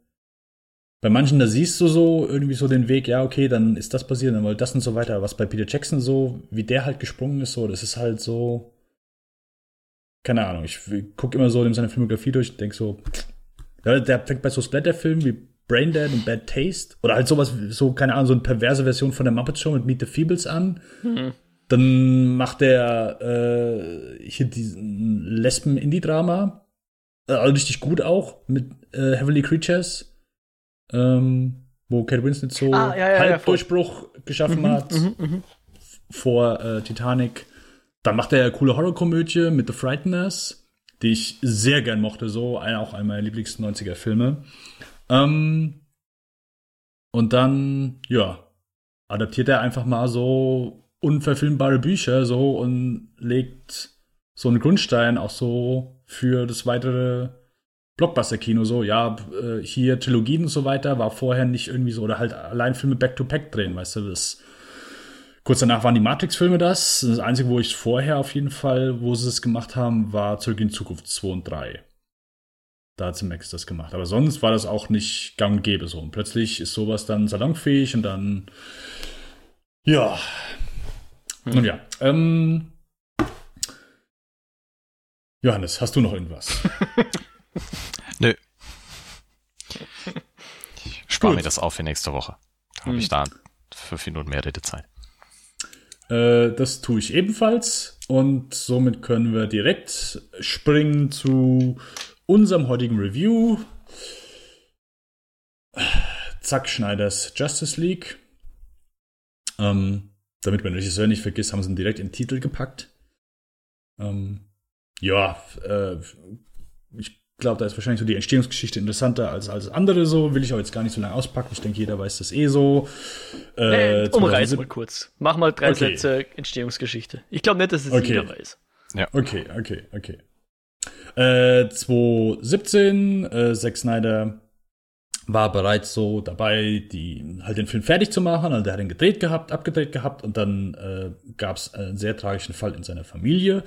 Speaker 1: bei manchen, da siehst du so irgendwie so den Weg, ja, okay, dann ist das passiert, dann war das und so weiter. Was bei Peter Jackson so, wie der halt gesprungen ist, so, das ist halt so, keine Ahnung, ich gucke immer so in seine Filmografie durch und denke so, ja, der fängt bei so Splatter-Filmen wie Braindead und Bad Taste oder halt sowas, so, keine Ahnung, so eine perverse Version von der Muppet Show mit Meet the Feebles an.
Speaker 3: Hm.
Speaker 1: Dann macht er äh, hier diesen Lesben-Indie-Drama. Äh, also richtig gut auch mit äh, Heavenly Creatures. Ähm, wo Kate Winslet so
Speaker 3: Ah, ja, ja, ja,
Speaker 1: Halbdurchbruch geschaffen hat
Speaker 3: Mhm, mhm.
Speaker 1: vor äh, Titanic. Dann macht er eine coole Horrorkomödie mit The Frighteners, die ich sehr gern mochte, so ein, auch einer meiner Lieblings 90er Filme. Ähm, und dann, ja, adaptiert er einfach mal so unverfilmbare Bücher so und legt so einen Grundstein auch so für das weitere Blockbuster-Kino so, ja, äh, hier Trilogien und so weiter, war vorher nicht irgendwie so, oder halt allein Filme Back-to-Back drehen, weißt du, das Kurz danach waren die Matrix-Filme das. Das Einzige, wo ich vorher auf jeden Fall, wo sie es gemacht haben, war Zurück in Zukunft 2 und 3. Da hat Max das gemacht. Aber sonst war das auch nicht gang und gäbe so. Und plötzlich ist sowas dann salonfähig und dann. Ja. Nun ja. Ähm, Johannes, hast du noch irgendwas?
Speaker 2: Nö. Ich spare mir das auf für nächste Woche. Da habe
Speaker 3: Hm.
Speaker 2: ich da fünf Minuten mehr Redezeit.
Speaker 1: Äh, das tue ich ebenfalls. Und somit können wir direkt springen zu unserem heutigen Review. Zack Schneiders Justice League. Ähm, damit man den Regisseur nicht vergisst, haben sie ihn direkt in den Titel gepackt. Ähm, ja, äh, ich glaube, da ist wahrscheinlich so die Entstehungsgeschichte interessanter als alles andere so. Will ich auch jetzt gar nicht so lange auspacken. Ich denke, jeder weiß das eh so.
Speaker 3: Äh, nee, umreiß mal kurz. Mach mal drei okay. Sätze Entstehungsgeschichte. Ich glaube nicht, dass es
Speaker 1: okay.
Speaker 3: jeder weiß.
Speaker 1: Ja. Okay, okay, okay. Äh, 2017, äh, Zack Snyder war bereits so dabei, die halt den Film fertig zu machen. Also der hat ihn gedreht gehabt, abgedreht gehabt und dann äh, gab es einen sehr tragischen Fall in seiner Familie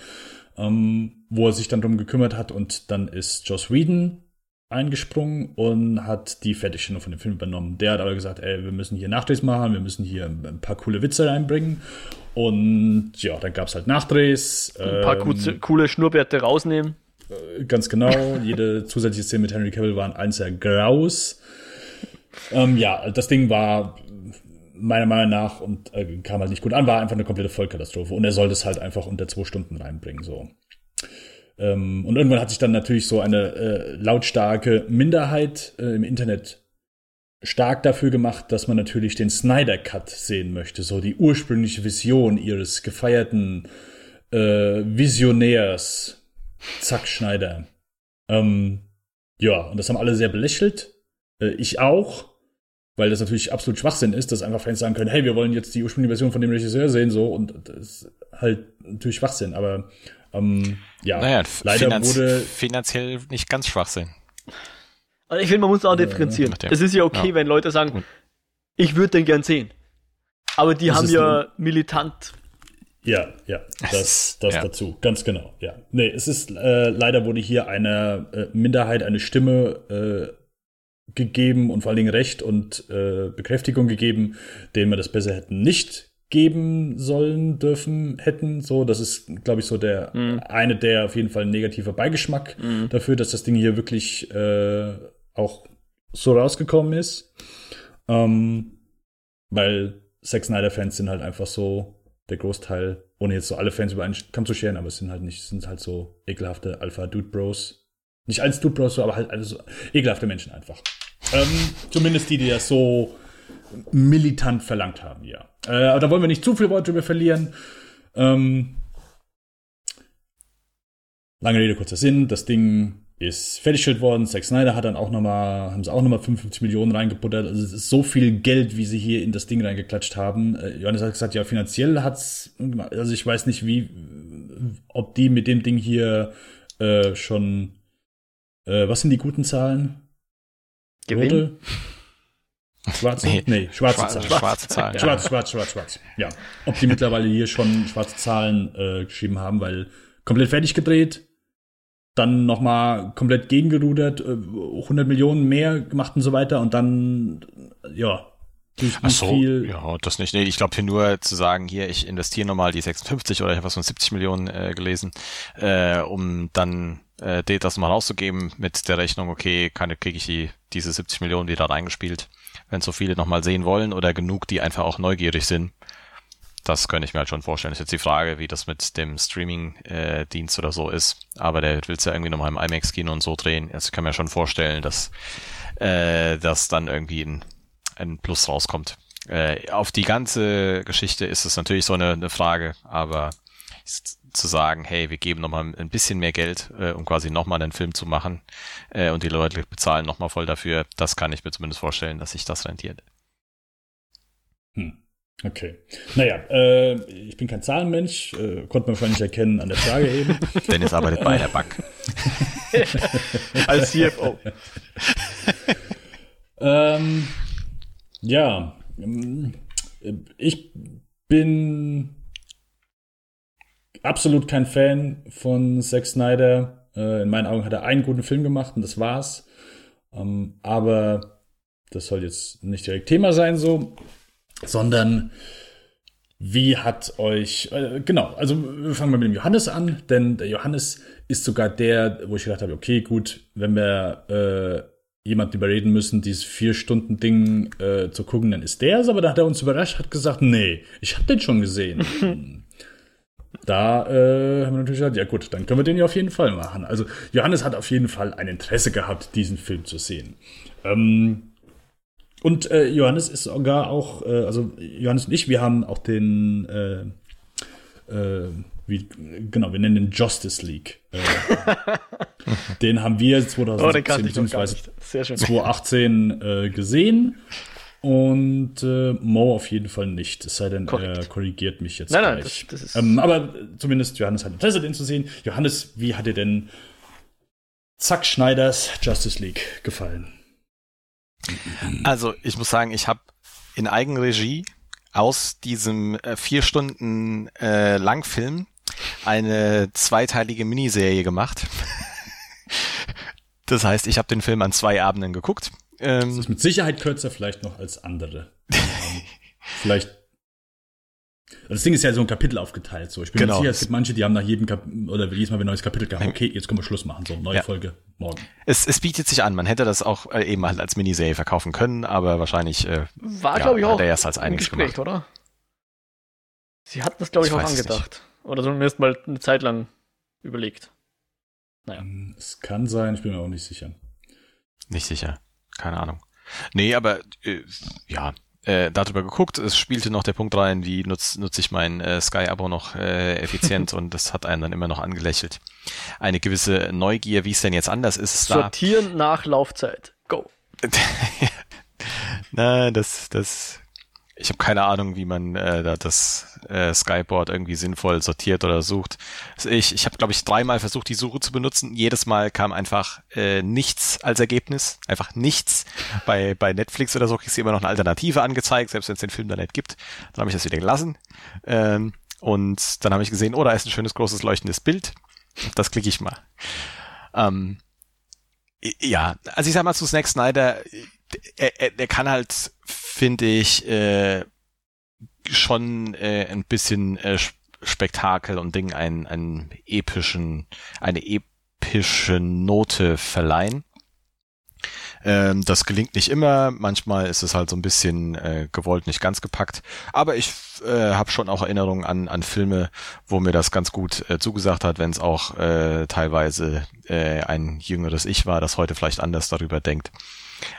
Speaker 1: ähm, wo er sich dann drum gekümmert hat und dann ist Joss Whedon eingesprungen und hat die Fertigstellung von dem Film übernommen. Der hat aber gesagt, ey, wir müssen hier Nachdrehs machen, wir müssen hier ein paar coole Witze reinbringen. Und ja, dann gab es halt Nachdrehs.
Speaker 3: Ein paar ähm, coole Schnurrbärte rausnehmen.
Speaker 1: Äh, ganz genau. Jede zusätzliche Szene mit Henry Cavill war ein einziger Graus. Ähm, ja, das Ding war meiner Meinung nach und äh, kam halt nicht gut an, war einfach eine komplette Vollkatastrophe. Und er soll das halt einfach unter zwei Stunden reinbringen, so. Ähm, und irgendwann hat sich dann natürlich so eine äh, lautstarke Minderheit äh, im Internet stark dafür gemacht, dass man natürlich den Snyder Cut sehen möchte, so die ursprüngliche Vision ihres gefeierten äh, Visionärs Zack Schneider. Ähm, ja, und das haben alle sehr belächelt. Äh, ich auch weil das natürlich absolut Schwachsinn ist, dass einfach Fans sagen können, hey, wir wollen jetzt die ursprüngliche Version von dem Regisseur sehen, so, und das ist halt natürlich Schwachsinn, aber ähm, ja,
Speaker 2: naja, leider finanz wurde finanziell nicht ganz Schwachsinn.
Speaker 3: Also ich finde, man muss auch differenzieren. Äh, es ist ja okay, ja. wenn Leute sagen, ich würde den gern sehen. Aber die das haben ja militant
Speaker 1: ja, ja, das, das ja. dazu, ganz genau, ja. Nee, es ist, äh, leider wurde hier einer äh, Minderheit eine Stimme äh, gegeben und vor allen Dingen Recht und äh, Bekräftigung gegeben, denen wir das besser hätten nicht geben sollen, dürfen, hätten. So, das ist, glaube ich, so der mhm. eine der auf jeden Fall negativer Beigeschmack mhm. dafür, dass das Ding hier wirklich äh, auch so rausgekommen ist. Ähm, weil Zack Snyder-Fans sind halt einfach so der Großteil, ohne jetzt so alle Fans über einen Kamm zu scheren, aber es sind halt nicht, sind halt so ekelhafte Alpha-Dude-Bros, nicht als Dude Bros, aber halt also ekelhafte Menschen einfach. Ähm, zumindest die, die das so militant verlangt haben, ja. Äh, aber da wollen wir nicht zu viel Worte drüber verlieren. Ähm, lange Rede, kurzer Sinn. Das Ding ist fertiggestellt worden. Zack Snyder hat dann auch noch mal, haben sie auch nochmal 55 Millionen reingebuttert. Also es ist so viel Geld, wie sie hier in das Ding reingeklatscht haben. Äh, Johannes hat gesagt, ja, finanziell hat's, also ich weiß nicht, wie, ob die mit dem Ding hier äh, schon äh, was sind die guten Zahlen?
Speaker 3: Gewinn?
Speaker 1: Schwarze? Nee, nee schwarze,
Speaker 2: schwarze
Speaker 1: Zahlen.
Speaker 2: Schwarze Zahlen.
Speaker 1: Ja. Schwarz, schwarz, schwarz, schwarz. Ja. Ob die mittlerweile hier schon schwarze Zahlen äh, geschrieben haben, weil komplett fertig gedreht, dann nochmal komplett gegengerudert, äh, 100 Millionen mehr gemacht und so weiter und dann, ja,
Speaker 2: Ach so, viel ja, das nicht. Nee, ich glaube hier nur zu sagen, hier, ich investiere nochmal die 56 oder ich habe was von 70 Millionen äh, gelesen, äh, um dann äh, das mal auszugeben mit der Rechnung, okay, kann, kriege ich die, diese 70 Millionen wieder reingespielt, wenn so viele nochmal sehen wollen oder genug, die einfach auch neugierig sind. Das könnte ich mir halt schon vorstellen. Ist jetzt die Frage, wie das mit dem Streaming-Dienst äh, oder so ist. Aber der will es ja irgendwie nochmal im IMAX-Kino und so drehen. Also ich kann mir schon vorstellen, dass äh, das dann irgendwie ein, ein Plus rauskommt. Äh, auf die ganze Geschichte ist es natürlich so eine, eine Frage, aber zu sagen, hey, wir geben nochmal ein bisschen mehr Geld, äh, um quasi nochmal einen Film zu machen äh, und die Leute bezahlen nochmal voll dafür, das kann ich mir zumindest vorstellen, dass sich das rentiert.
Speaker 1: Hm. Okay. Naja, äh, ich bin kein Zahlenmensch, äh, konnte man wahrscheinlich erkennen an der Frage eben.
Speaker 2: Dennis arbeitet bei der Bank.
Speaker 3: Als CFO.
Speaker 1: ähm, ja, ich bin absolut kein Fan von Zack Snyder. Äh, in meinen Augen hat er einen guten Film gemacht und das war's. Ähm, aber das soll jetzt nicht direkt Thema sein, so, sondern wie hat euch, äh, genau, also wir fangen mal mit dem Johannes an, denn der Johannes ist sogar der, wo ich gedacht habe, okay, gut, wenn wir jemanden überreden müssen, dieses vier Stunden Ding äh, zu gucken, dann ist der es, aber da hat er uns überrascht, hat gesagt, nee, ich hab den schon gesehen. da äh, haben wir natürlich gesagt, ja gut, dann können wir den ja auf jeden Fall machen. Also Johannes hat auf jeden Fall ein Interesse gehabt, diesen Film zu sehen. Ähm, und äh, Johannes ist sogar auch, äh, also Johannes und ich, wir haben auch den, äh, äh, wie, genau, wir nennen den Justice League. Äh, den haben wir 2017 oh, bzw. 2018 äh, gesehen. Und äh, Mo auf jeden Fall nicht. Es sei denn, Korrekt. er korrigiert mich jetzt
Speaker 3: nein, gleich. Nein, das, das ist
Speaker 1: ähm, aber zumindest Johannes hat Interesse, den zu sehen. Johannes, wie hat dir denn Zack Schneiders Justice League gefallen?
Speaker 2: Also, ich muss sagen, ich habe in Eigenregie aus diesem äh, vier Stunden äh, Langfilm eine zweiteilige Miniserie gemacht. das heißt, ich habe den Film an zwei Abenden geguckt.
Speaker 1: Ähm, das ist mit Sicherheit kürzer vielleicht noch als andere. vielleicht das Ding ist ja so ein Kapitel aufgeteilt. So, ich bin genau. sicher, es gibt manche, die haben nach jedem Kapitel oder jedes Mal, ein neues Kapitel kam, okay, jetzt können wir Schluss machen, so neue ja. Folge morgen.
Speaker 2: Es, es bietet sich an. Man hätte das auch äh, eben halt als Miniserie verkaufen können, aber wahrscheinlich äh,
Speaker 3: war, ja, glaube ich, auch
Speaker 2: er erst als einiges Gespräch,
Speaker 3: gemacht. oder? Sie hatten das, glaube ich, ich, auch angedacht. Oder zumindest mal eine Zeit lang überlegt.
Speaker 1: Naja. Hm, es kann sein, ich bin mir auch nicht sicher.
Speaker 2: Nicht sicher. Keine Ahnung. Nee, aber äh, ja, äh, darüber geguckt. Es spielte noch der Punkt rein, wie nutze nutz ich mein äh, Sky-Abo noch äh, effizient und das hat einen dann immer noch angelächelt. Eine gewisse Neugier, wie es denn jetzt anders ist.
Speaker 3: Sortieren da. nach Laufzeit. Go.
Speaker 2: Na, das, das ich habe keine Ahnung, wie man äh, da das äh, Skyboard irgendwie sinnvoll sortiert oder sucht. Also ich ich habe, glaube ich, dreimal versucht, die Suche zu benutzen. Jedes Mal kam einfach äh, nichts als Ergebnis. Einfach nichts. Bei, bei Netflix oder so kriegst du immer noch eine Alternative angezeigt, selbst wenn es den Film da nicht gibt. Dann habe ich das wieder gelassen. Ähm, und dann habe ich gesehen, oh, da ist ein schönes großes leuchtendes Bild. Das klicke ich mal. Ähm, ja, also ich sag mal zu Snack Snyder, er, er, er kann halt, finde ich, äh, schon äh, ein bisschen äh, Spektakel und Ding einen, einen epischen, eine epische Note verleihen. Ähm, das gelingt nicht immer, manchmal ist es halt so ein bisschen äh, gewollt, nicht ganz gepackt. Aber ich äh, habe schon auch Erinnerungen an, an Filme, wo mir das ganz gut äh, zugesagt hat, wenn es auch äh, teilweise äh, ein jüngeres Ich war, das heute vielleicht anders darüber denkt.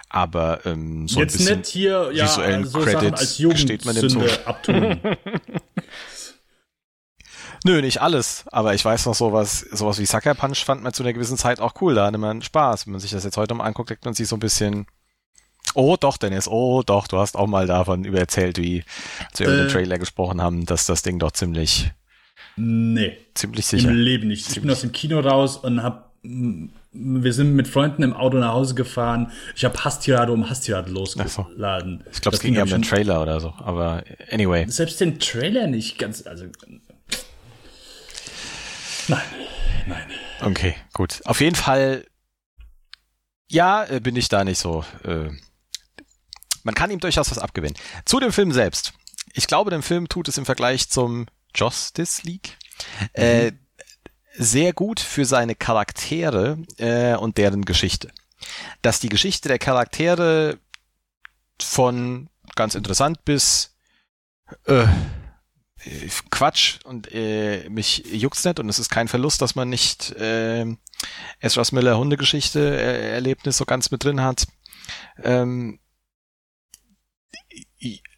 Speaker 2: Aber ähm, so
Speaker 1: Jetzt
Speaker 2: ein bisschen
Speaker 1: nicht hier ja,
Speaker 2: visuellen
Speaker 1: so
Speaker 2: Credits
Speaker 1: als steht man dem zu. abtun.
Speaker 2: Nö, nicht alles, aber ich weiß noch sowas, sowas wie Sucker Punch fand man zu einer gewissen Zeit auch cool, da hatte man Spaß. Wenn man sich das jetzt heute mal anguckt, denkt man sich so ein bisschen, oh doch, Dennis, oh doch, du hast auch mal davon erzählt, wie, als wir äh, über den äh. Trailer gesprochen haben, dass das Ding doch ziemlich,
Speaker 1: nee,
Speaker 2: ziemlich sicher.
Speaker 1: Im Leben nicht. Ich bin aus dem Kino raus und hab wir sind mit Freunden im Auto nach Hause gefahren. Ich habe Hastirade um Hastirade losgeladen.
Speaker 2: So. Ich glaube, es ging ja um den Trailer oder so, aber anyway.
Speaker 1: Selbst den Trailer nicht ganz, also. Nein, nein.
Speaker 2: Okay, gut. Auf jeden Fall, ja, äh, bin ich da nicht so. Äh, man kann ihm durchaus was abgewinnen. Zu dem Film selbst. Ich glaube, dem Film tut es im Vergleich zum Justice League. Äh, mhm. Sehr gut für seine Charaktere äh, und deren Geschichte. Dass die Geschichte der Charaktere von ganz interessant bis äh, Quatsch und äh, mich juckt's nicht und es ist kein Verlust, dass man nicht äh, Ezra's Miller Hundegeschichte äh, Erlebnis so ganz mit drin hat. Ähm,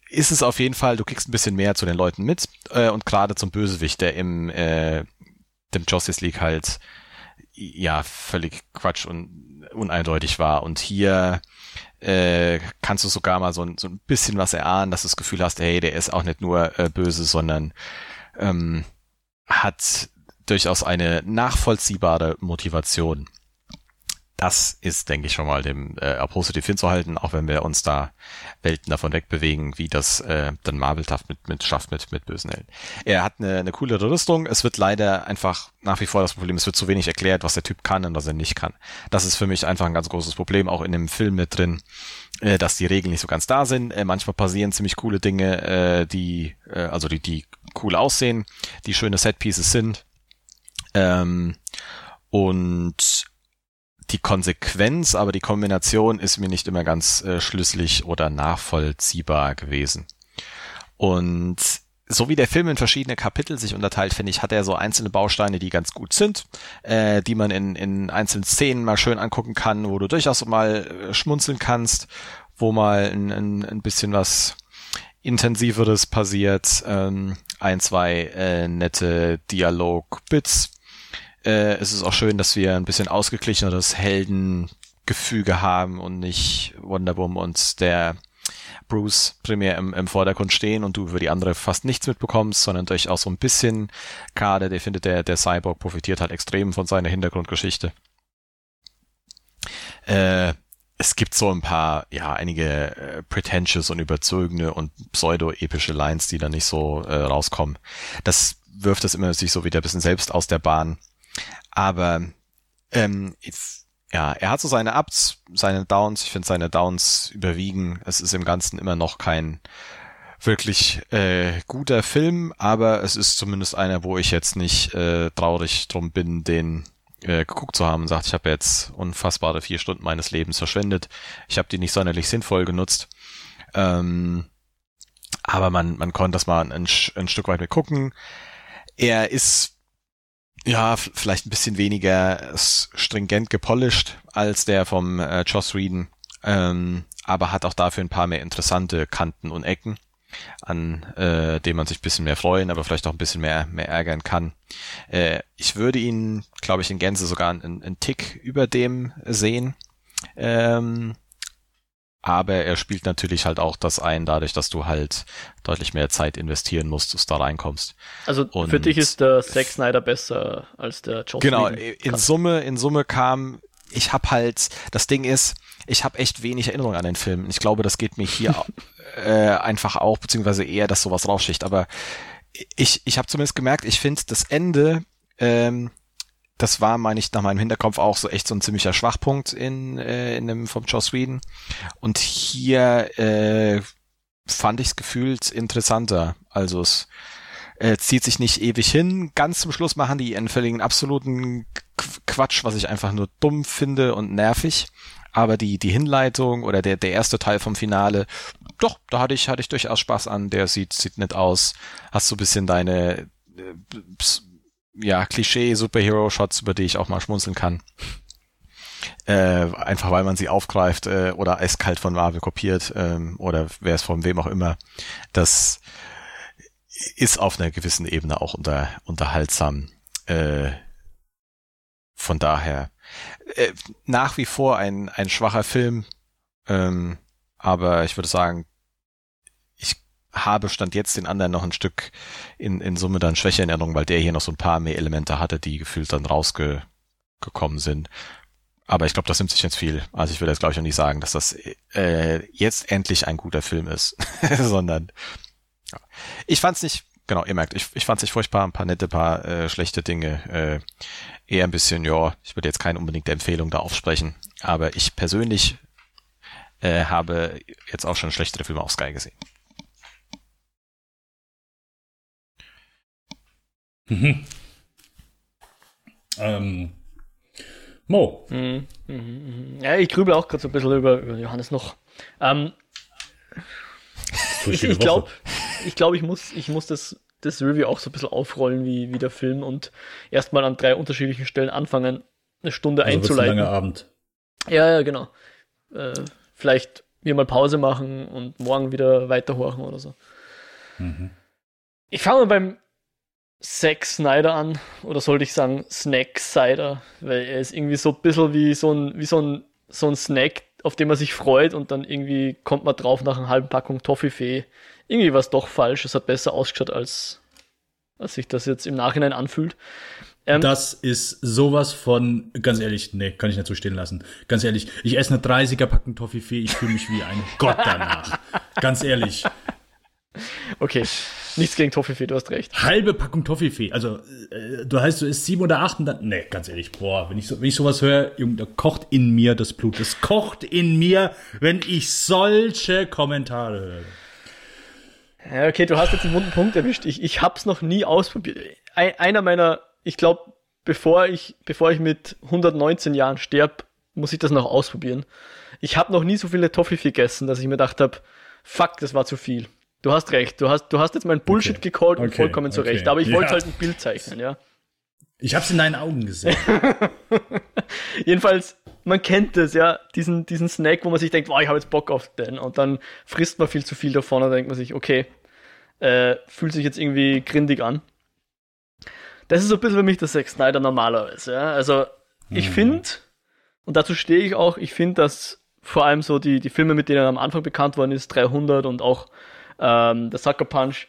Speaker 2: ist es auf jeden Fall, du kriegst ein bisschen mehr zu den Leuten mit äh, und gerade zum Bösewicht, der im äh, dem Justice League halt ja völlig Quatsch und uneindeutig war. Und hier äh, kannst du sogar mal so, so ein bisschen was erahnen, dass du das Gefühl hast, hey, der ist auch nicht nur äh, böse, sondern ähm, hat durchaus eine nachvollziehbare Motivation das ist, denke ich, schon mal dem äh, positiv hinzuhalten, auch wenn wir uns da Welten davon wegbewegen, wie das äh, dann Marvel mit, mit schafft mit, mit bösen Helden. Er hat eine, eine coolere Rüstung. Es wird leider einfach nach wie vor das Problem, es wird zu wenig erklärt, was der Typ kann und was er nicht kann. Das ist für mich einfach ein ganz großes Problem, auch in dem Film mit drin, äh, dass die Regeln nicht so ganz da sind. Äh, manchmal passieren ziemlich coole Dinge, äh, die, äh, also die, die cool aussehen, die schöne Setpieces sind. Ähm, und die Konsequenz, aber die Kombination ist mir nicht immer ganz äh, schlüssig oder nachvollziehbar gewesen. Und so wie der Film in verschiedene Kapitel sich unterteilt, finde ich, hat er so einzelne Bausteine, die ganz gut sind, äh, die man in, in einzelnen Szenen mal schön angucken kann, wo du durchaus mal äh, schmunzeln kannst, wo mal ein, ein, ein bisschen was intensiveres passiert, ähm, ein, zwei äh, nette Dialog-Bits. Äh, es ist auch schön, dass wir ein bisschen ausgeglicheneres Heldengefüge haben und nicht Wonder Woman und der Bruce primär im, im Vordergrund stehen und du über die andere fast nichts mitbekommst, sondern durchaus so ein bisschen gerade, der findet, der, der Cyborg profitiert halt extrem von seiner Hintergrundgeschichte. Äh, es gibt so ein paar, ja, einige äh, pretentious und überzogene und pseudo-epische Lines, die da nicht so äh, rauskommen. Das wirft das immer sich so wieder ein bisschen selbst aus der Bahn. Aber ähm, ja, er hat so seine Ups, seine Downs. Ich finde seine Downs überwiegen. Es ist im Ganzen immer noch kein wirklich äh, guter Film, aber es ist zumindest einer, wo ich jetzt nicht äh, traurig drum bin, den äh, geguckt zu haben und sagt, ich habe jetzt unfassbare vier Stunden meines Lebens verschwendet. Ich habe die nicht sonderlich sinnvoll genutzt. Ähm, aber man, man konnte das mal ein, ein Stück weit mit gucken. Er ist ja, vielleicht ein bisschen weniger stringent gepolished als der vom äh, Joss Whedon, ähm, aber hat auch dafür ein paar mehr interessante Kanten und Ecken, an äh, denen man sich ein bisschen mehr freuen, aber vielleicht auch ein bisschen mehr, mehr ärgern kann. Äh, ich würde ihn, glaube ich, in Gänze sogar einen, einen Tick über dem sehen. Ähm, aber er spielt natürlich halt auch das ein, dadurch, dass du halt deutlich mehr Zeit investieren musst, dass du da reinkommst.
Speaker 3: Also und für dich ist der Zack Snyder besser als der Joss
Speaker 2: Genau, in Summe, in Summe kam, ich habe halt, das Ding ist, ich habe echt wenig Erinnerung an den Film. Ich glaube, das geht mir hier äh, einfach auch, beziehungsweise eher, dass sowas rausschicht. Aber ich, ich habe zumindest gemerkt, ich finde das Ende ähm, das war, meine ich, nach meinem Hinterkopf auch so echt so ein ziemlicher Schwachpunkt in, äh, in dem vom Joss Whedon. Und hier äh, fand ich es gefühlt interessanter. Also es äh, zieht sich nicht ewig hin. Ganz zum Schluss machen die einen völligen absoluten Quatsch, was ich einfach nur dumm finde und nervig. Aber die, die Hinleitung oder der, der erste Teil vom Finale, doch, da hatte ich, hatte ich durchaus Spaß an. Der sieht, sieht nett aus. Hast so ein bisschen deine äh, ja, Klischee-Superhero-Shots, über die ich auch mal schmunzeln kann. Äh, einfach weil man sie aufgreift äh, oder eiskalt von Marvel kopiert ähm, oder wer es von wem auch immer. Das ist auf einer gewissen Ebene auch unter, unterhaltsam. Äh, von daher äh, nach wie vor ein, ein schwacher Film, ähm, aber ich würde sagen, habe Stand jetzt den anderen noch ein Stück in, in Summe dann schwächer in Erinnerung, weil der hier noch so ein paar mehr Elemente hatte, die gefühlt dann rausgekommen sind. Aber ich glaube, das nimmt sich jetzt viel. Also ich würde jetzt, glaube ich, auch nicht sagen, dass das äh, jetzt endlich ein guter Film ist, sondern ja. ich fand's nicht, genau, ihr merkt, ich, ich fand's nicht furchtbar, ein paar nette, paar äh, schlechte Dinge, äh, eher ein bisschen, ja, ich würde jetzt keine unbedingte Empfehlung da aufsprechen, aber ich persönlich äh, habe jetzt auch schon schlechtere Filme auf Sky gesehen.
Speaker 1: Mhm. Ähm, Mo.
Speaker 3: Mhm, mh, mh. Ja, ich grübel auch gerade so ein bisschen über, über Johannes noch. Ähm, ich ich glaube, ich, glaub, ich, muss, ich muss das, das Review auch so ein bisschen aufrollen wie, wie der Film und erstmal an drei unterschiedlichen Stellen anfangen, eine Stunde also einzuleiten. Ein
Speaker 1: langer Abend.
Speaker 3: Ja, ja, genau. Äh, vielleicht mir mal Pause machen und morgen wieder weiterhorchen oder so. Mhm. Ich fange mal beim Zack Snyder an, oder sollte ich sagen Snack Cider, weil er ist irgendwie so ein bisschen wie so ein, wie so ein, so ein Snack, auf den man sich freut und dann irgendwie kommt man drauf nach einer halben Packung Toffifee. Irgendwie war es doch falsch, es hat besser ausgeschaut, als, als sich das jetzt im Nachhinein anfühlt.
Speaker 1: Ähm, das ist sowas von, ganz ehrlich, nee, kann ich nicht so stehen lassen. Ganz ehrlich, ich esse eine 30er Packung Toffifee, ich fühle mich wie ein Gott danach. ganz ehrlich.
Speaker 3: Okay, nichts gegen Toffifee, du hast recht.
Speaker 1: Halbe Packung Toffifee. Also, äh, du heißt, du isst sieben oder acht und dann. Nee, ganz ehrlich, boah, wenn ich, so, wenn ich sowas höre, Junge, da kocht in mir das Blut. Das kocht in mir, wenn ich solche Kommentare höre.
Speaker 3: Ja, okay, du hast jetzt einen wunden Punkt erwischt. Ich, ich hab's noch nie ausprobiert. Ein, einer meiner, ich glaube, bevor ich, bevor ich mit 119 Jahren sterb, muss ich das noch ausprobieren. Ich habe noch nie so viele Toffee gegessen, dass ich mir gedacht habe, fuck, das war zu viel. Du hast recht, du hast, du hast jetzt meinen Bullshit
Speaker 1: Okay.
Speaker 3: gecallt und
Speaker 1: Okay,
Speaker 3: vollkommen zu
Speaker 1: okay.
Speaker 3: Recht. Aber ich wollte
Speaker 1: Ja.
Speaker 3: halt ein Bild zeichnen, ja.
Speaker 1: Ich hab's in deinen Augen gesehen.
Speaker 3: Jedenfalls, man kennt es, ja, diesen, diesen Snack, wo man sich denkt, wow, ich habe jetzt Bock auf den. Und dann frisst man viel zu viel davon und dann denkt man sich, okay, äh, fühlt sich jetzt irgendwie grindig an. Das ist so ein bisschen für mich der Zack Snyder normalerweise, ja. Also, ich
Speaker 1: Mhm.
Speaker 3: finde, und dazu stehe ich auch, ich finde, dass vor allem so die, die Filme, mit denen er am Anfang bekannt worden ist, 300 und auch ähm, der Sucker Punch,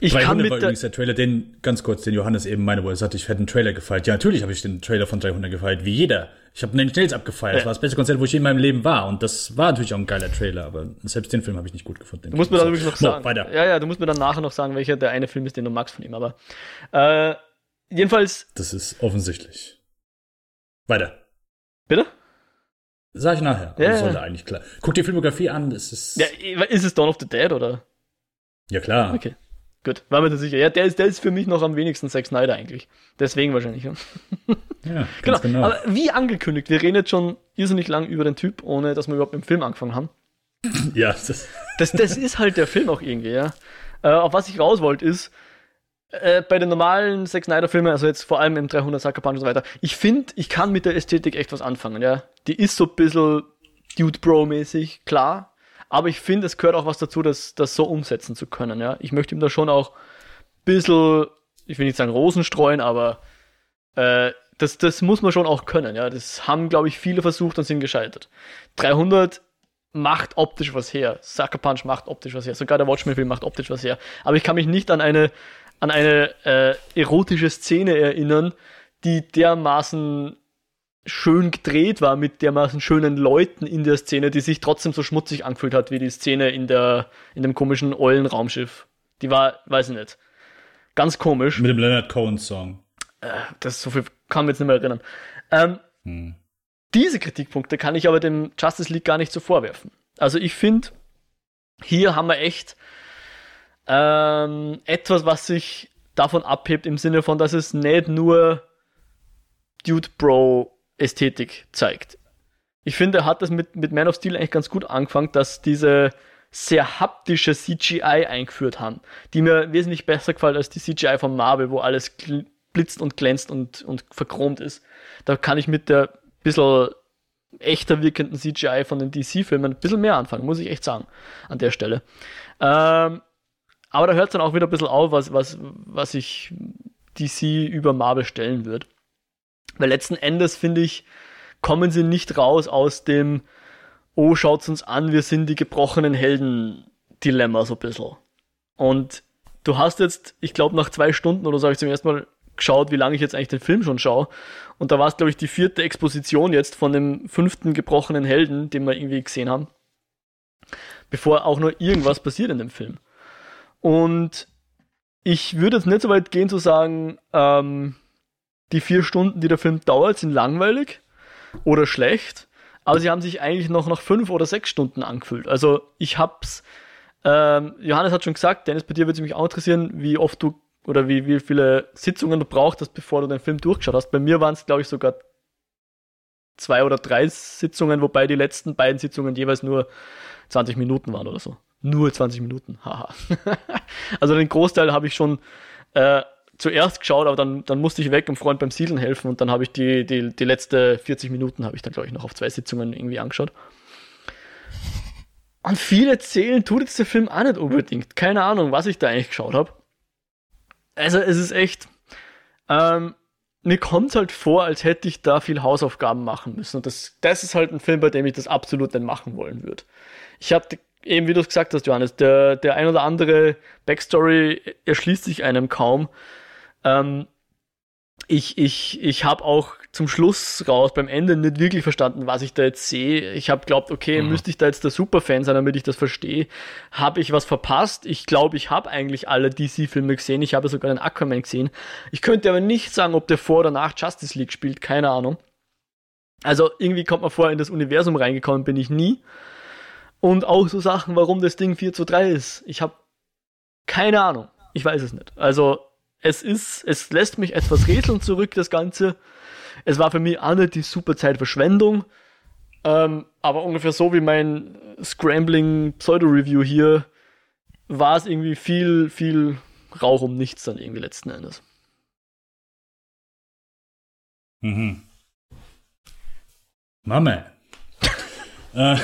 Speaker 3: ich
Speaker 1: 300
Speaker 3: kann mit
Speaker 1: war übrigens der Trailer, den, ganz kurz, den Johannes eben meine, wo er sagte, ich hätte einen Trailer gefeiert. Ja, natürlich habe ich den Trailer von 300 gefeiert, wie jeder. Ich habe Nine Nails abgefeiert. Das
Speaker 3: Ja.
Speaker 1: war das beste Konzert, wo ich je in meinem Leben war. Und das war natürlich auch ein geiler Trailer, aber selbst den Film habe ich nicht gut gefunden.
Speaker 3: Du musst mir dann übrigens noch sagen.
Speaker 1: weiter.
Speaker 3: Ja, ja, du musst mir dann nachher noch sagen, welcher der eine Film ist, den du magst von ihm. Aber äh, jedenfalls,
Speaker 1: Das ist offensichtlich. Weiter.
Speaker 3: bitte?
Speaker 1: Sag ich nachher.
Speaker 3: Ja,
Speaker 1: sollte eigentlich klar. Guck die Filmografie an, das ist.
Speaker 3: Ja, ist es Dawn of the Dead oder?
Speaker 1: ja klar.
Speaker 3: Okay. Gut, war mir da sicher. Ja, der ist, der ist für mich noch am wenigsten Zack Snyder eigentlich. Deswegen wahrscheinlich. Ja.
Speaker 1: Ja,
Speaker 3: Genau.
Speaker 1: genau.
Speaker 3: Aber wie angekündigt, wir reden jetzt schon irrsinnig lang über den Typ, ohne dass wir überhaupt mit dem Film angefangen haben.
Speaker 1: ja, das,
Speaker 3: Das, das ist halt der Film auch irgendwie, ja. Äh, auf was ich raus wollte, ist, äh, bei den normalen Zack Snyder-Filmen, also jetzt vor allem im 300 Sucker Punch und so weiter, ich finde, ich kann mit der Ästhetik echt was anfangen, ja. Die ist so ein bisschen Dude Bro-mäßig, klar. Aber ich finde, es gehört auch was dazu, das, das so umsetzen zu können, ja. Ich möchte ihm da schon auch ein bisschen, ich will nicht sagen Rosen streuen, aber äh, das, das muss man schon auch können, ja. Das haben, glaube ich, viele versucht und sind gescheitert. 300 macht optisch was her. Sucker Punch macht optisch was her. Sogar der Watchmen-Film macht optisch was her. Aber ich kann mich nicht an eine, an eine äh, erotische Szene erinnern, die dermaßen schön gedreht war mit dermaßen schönen Leuten in der Szene, die sich trotzdem so schmutzig angefühlt hat wie die Szene in der in dem komischen ollen Raumschiff. Die war, weiß ich nicht, ganz komisch.
Speaker 1: mit dem Leonard Cohen Song.
Speaker 3: Das so viel kann mich jetzt nicht mehr erinnern. Ähm,
Speaker 1: Hm.
Speaker 3: diese Kritikpunkte kann ich aber dem Justice League gar nicht so vorwerfen. Also ich finde, hier haben wir echt ähm, etwas, was sich davon abhebt im Sinne von, dass es nicht nur Dude Bro Ästhetik zeigt. Ich finde, er hat das mit, mit Man of Steel eigentlich ganz gut angefangen, dass diese sehr haptische CGI eingeführt haben, die mir wesentlich besser gefällt als die CGI von Marvel, wo alles blitzt und glänzt und, und verchromt ist. Da kann ich mit der bisschen echter wirkenden CGI von den DC-Filmen ein bisschen mehr anfangen, muss ich echt sagen, an der Stelle. Ähm, aber da hört es dann auch wieder ein bisschen auf, was, was, was ich DC über Marvel stellen wird. Weil letzten Endes, finde ich, kommen sie nicht raus aus dem, oh, schaut's uns an, wir sind die gebrochenen Helden-Dilemma so ein bisschen. Und du hast jetzt, ich glaube, nach zwei Stunden oder so habe ich zum ersten Mal geschaut, wie lange ich jetzt eigentlich den Film schon schaue. Und da war es, glaube ich, die vierte Exposition jetzt von dem fünften gebrochenen Helden, den wir irgendwie gesehen haben. Bevor auch nur irgendwas passiert in dem Film. Und ich würde jetzt nicht so weit gehen zu sagen, ähm, die vier Stunden, die der Film dauert, sind langweilig oder schlecht. Aber sie haben sich eigentlich noch nach fünf oder sechs Stunden angefühlt. Also ich hab's, ähm, Johannes hat schon gesagt, Dennis, bei dir würde es mich auch interessieren, wie oft du oder wie, wie viele Sitzungen du brauchtest, bevor du den Film durchgeschaut hast. Bei mir waren es, glaube ich, sogar zwei oder drei Sitzungen, wobei die letzten beiden Sitzungen jeweils nur 20 Minuten waren oder so. Nur 20 Minuten, haha. also den Großteil habe ich schon äh, zuerst geschaut, aber dann, dann musste ich weg, um Freund beim Siedeln helfen und dann habe ich die, die, die letzte 40 Minuten habe ich dann, glaube ich, noch auf zwei Sitzungen irgendwie angeschaut. Und viel erzählen tut jetzt der Film auch nicht unbedingt. Keine Ahnung, was ich da eigentlich geschaut habe. Also es ist echt, ähm, mir kommt halt vor, als hätte ich da viel Hausaufgaben machen müssen. Und das, das ist halt ein Film, bei dem ich das absolut nicht machen wollen würde. Ich hatte eben, wie du es gesagt hast, Johannes, der, der ein oder andere Backstory erschließt sich einem kaum. Ähm, ich ich, ich habe auch zum Schluss raus beim Ende nicht wirklich verstanden, was ich da jetzt sehe. Ich habe glaubt, okay,
Speaker 1: Mhm.
Speaker 3: müsste ich da jetzt der Superfan sein, damit ich das verstehe. Habe ich was verpasst? Ich glaube, ich habe eigentlich alle DC-Filme gesehen. Ich habe sogar den Aquaman gesehen. Ich könnte aber nicht sagen, ob der vor oder nach Justice League spielt. Keine Ahnung. Also irgendwie kommt man vor, in das Universum reingekommen bin ich nie. Und auch so Sachen, warum das Ding 4 zu 3 ist. Ich habe keine Ahnung. Ich weiß es nicht. Also es ist, es lässt mich etwas rätseln zurück, das Ganze. Es war für mich auch nicht die super Zeitverschwendung, ähm, aber ungefähr so wie mein Scrambling Pseudo-Review hier, war es irgendwie viel, viel Rauch um nichts dann irgendwie letzten Endes.
Speaker 1: Mhm. Mama. Äh,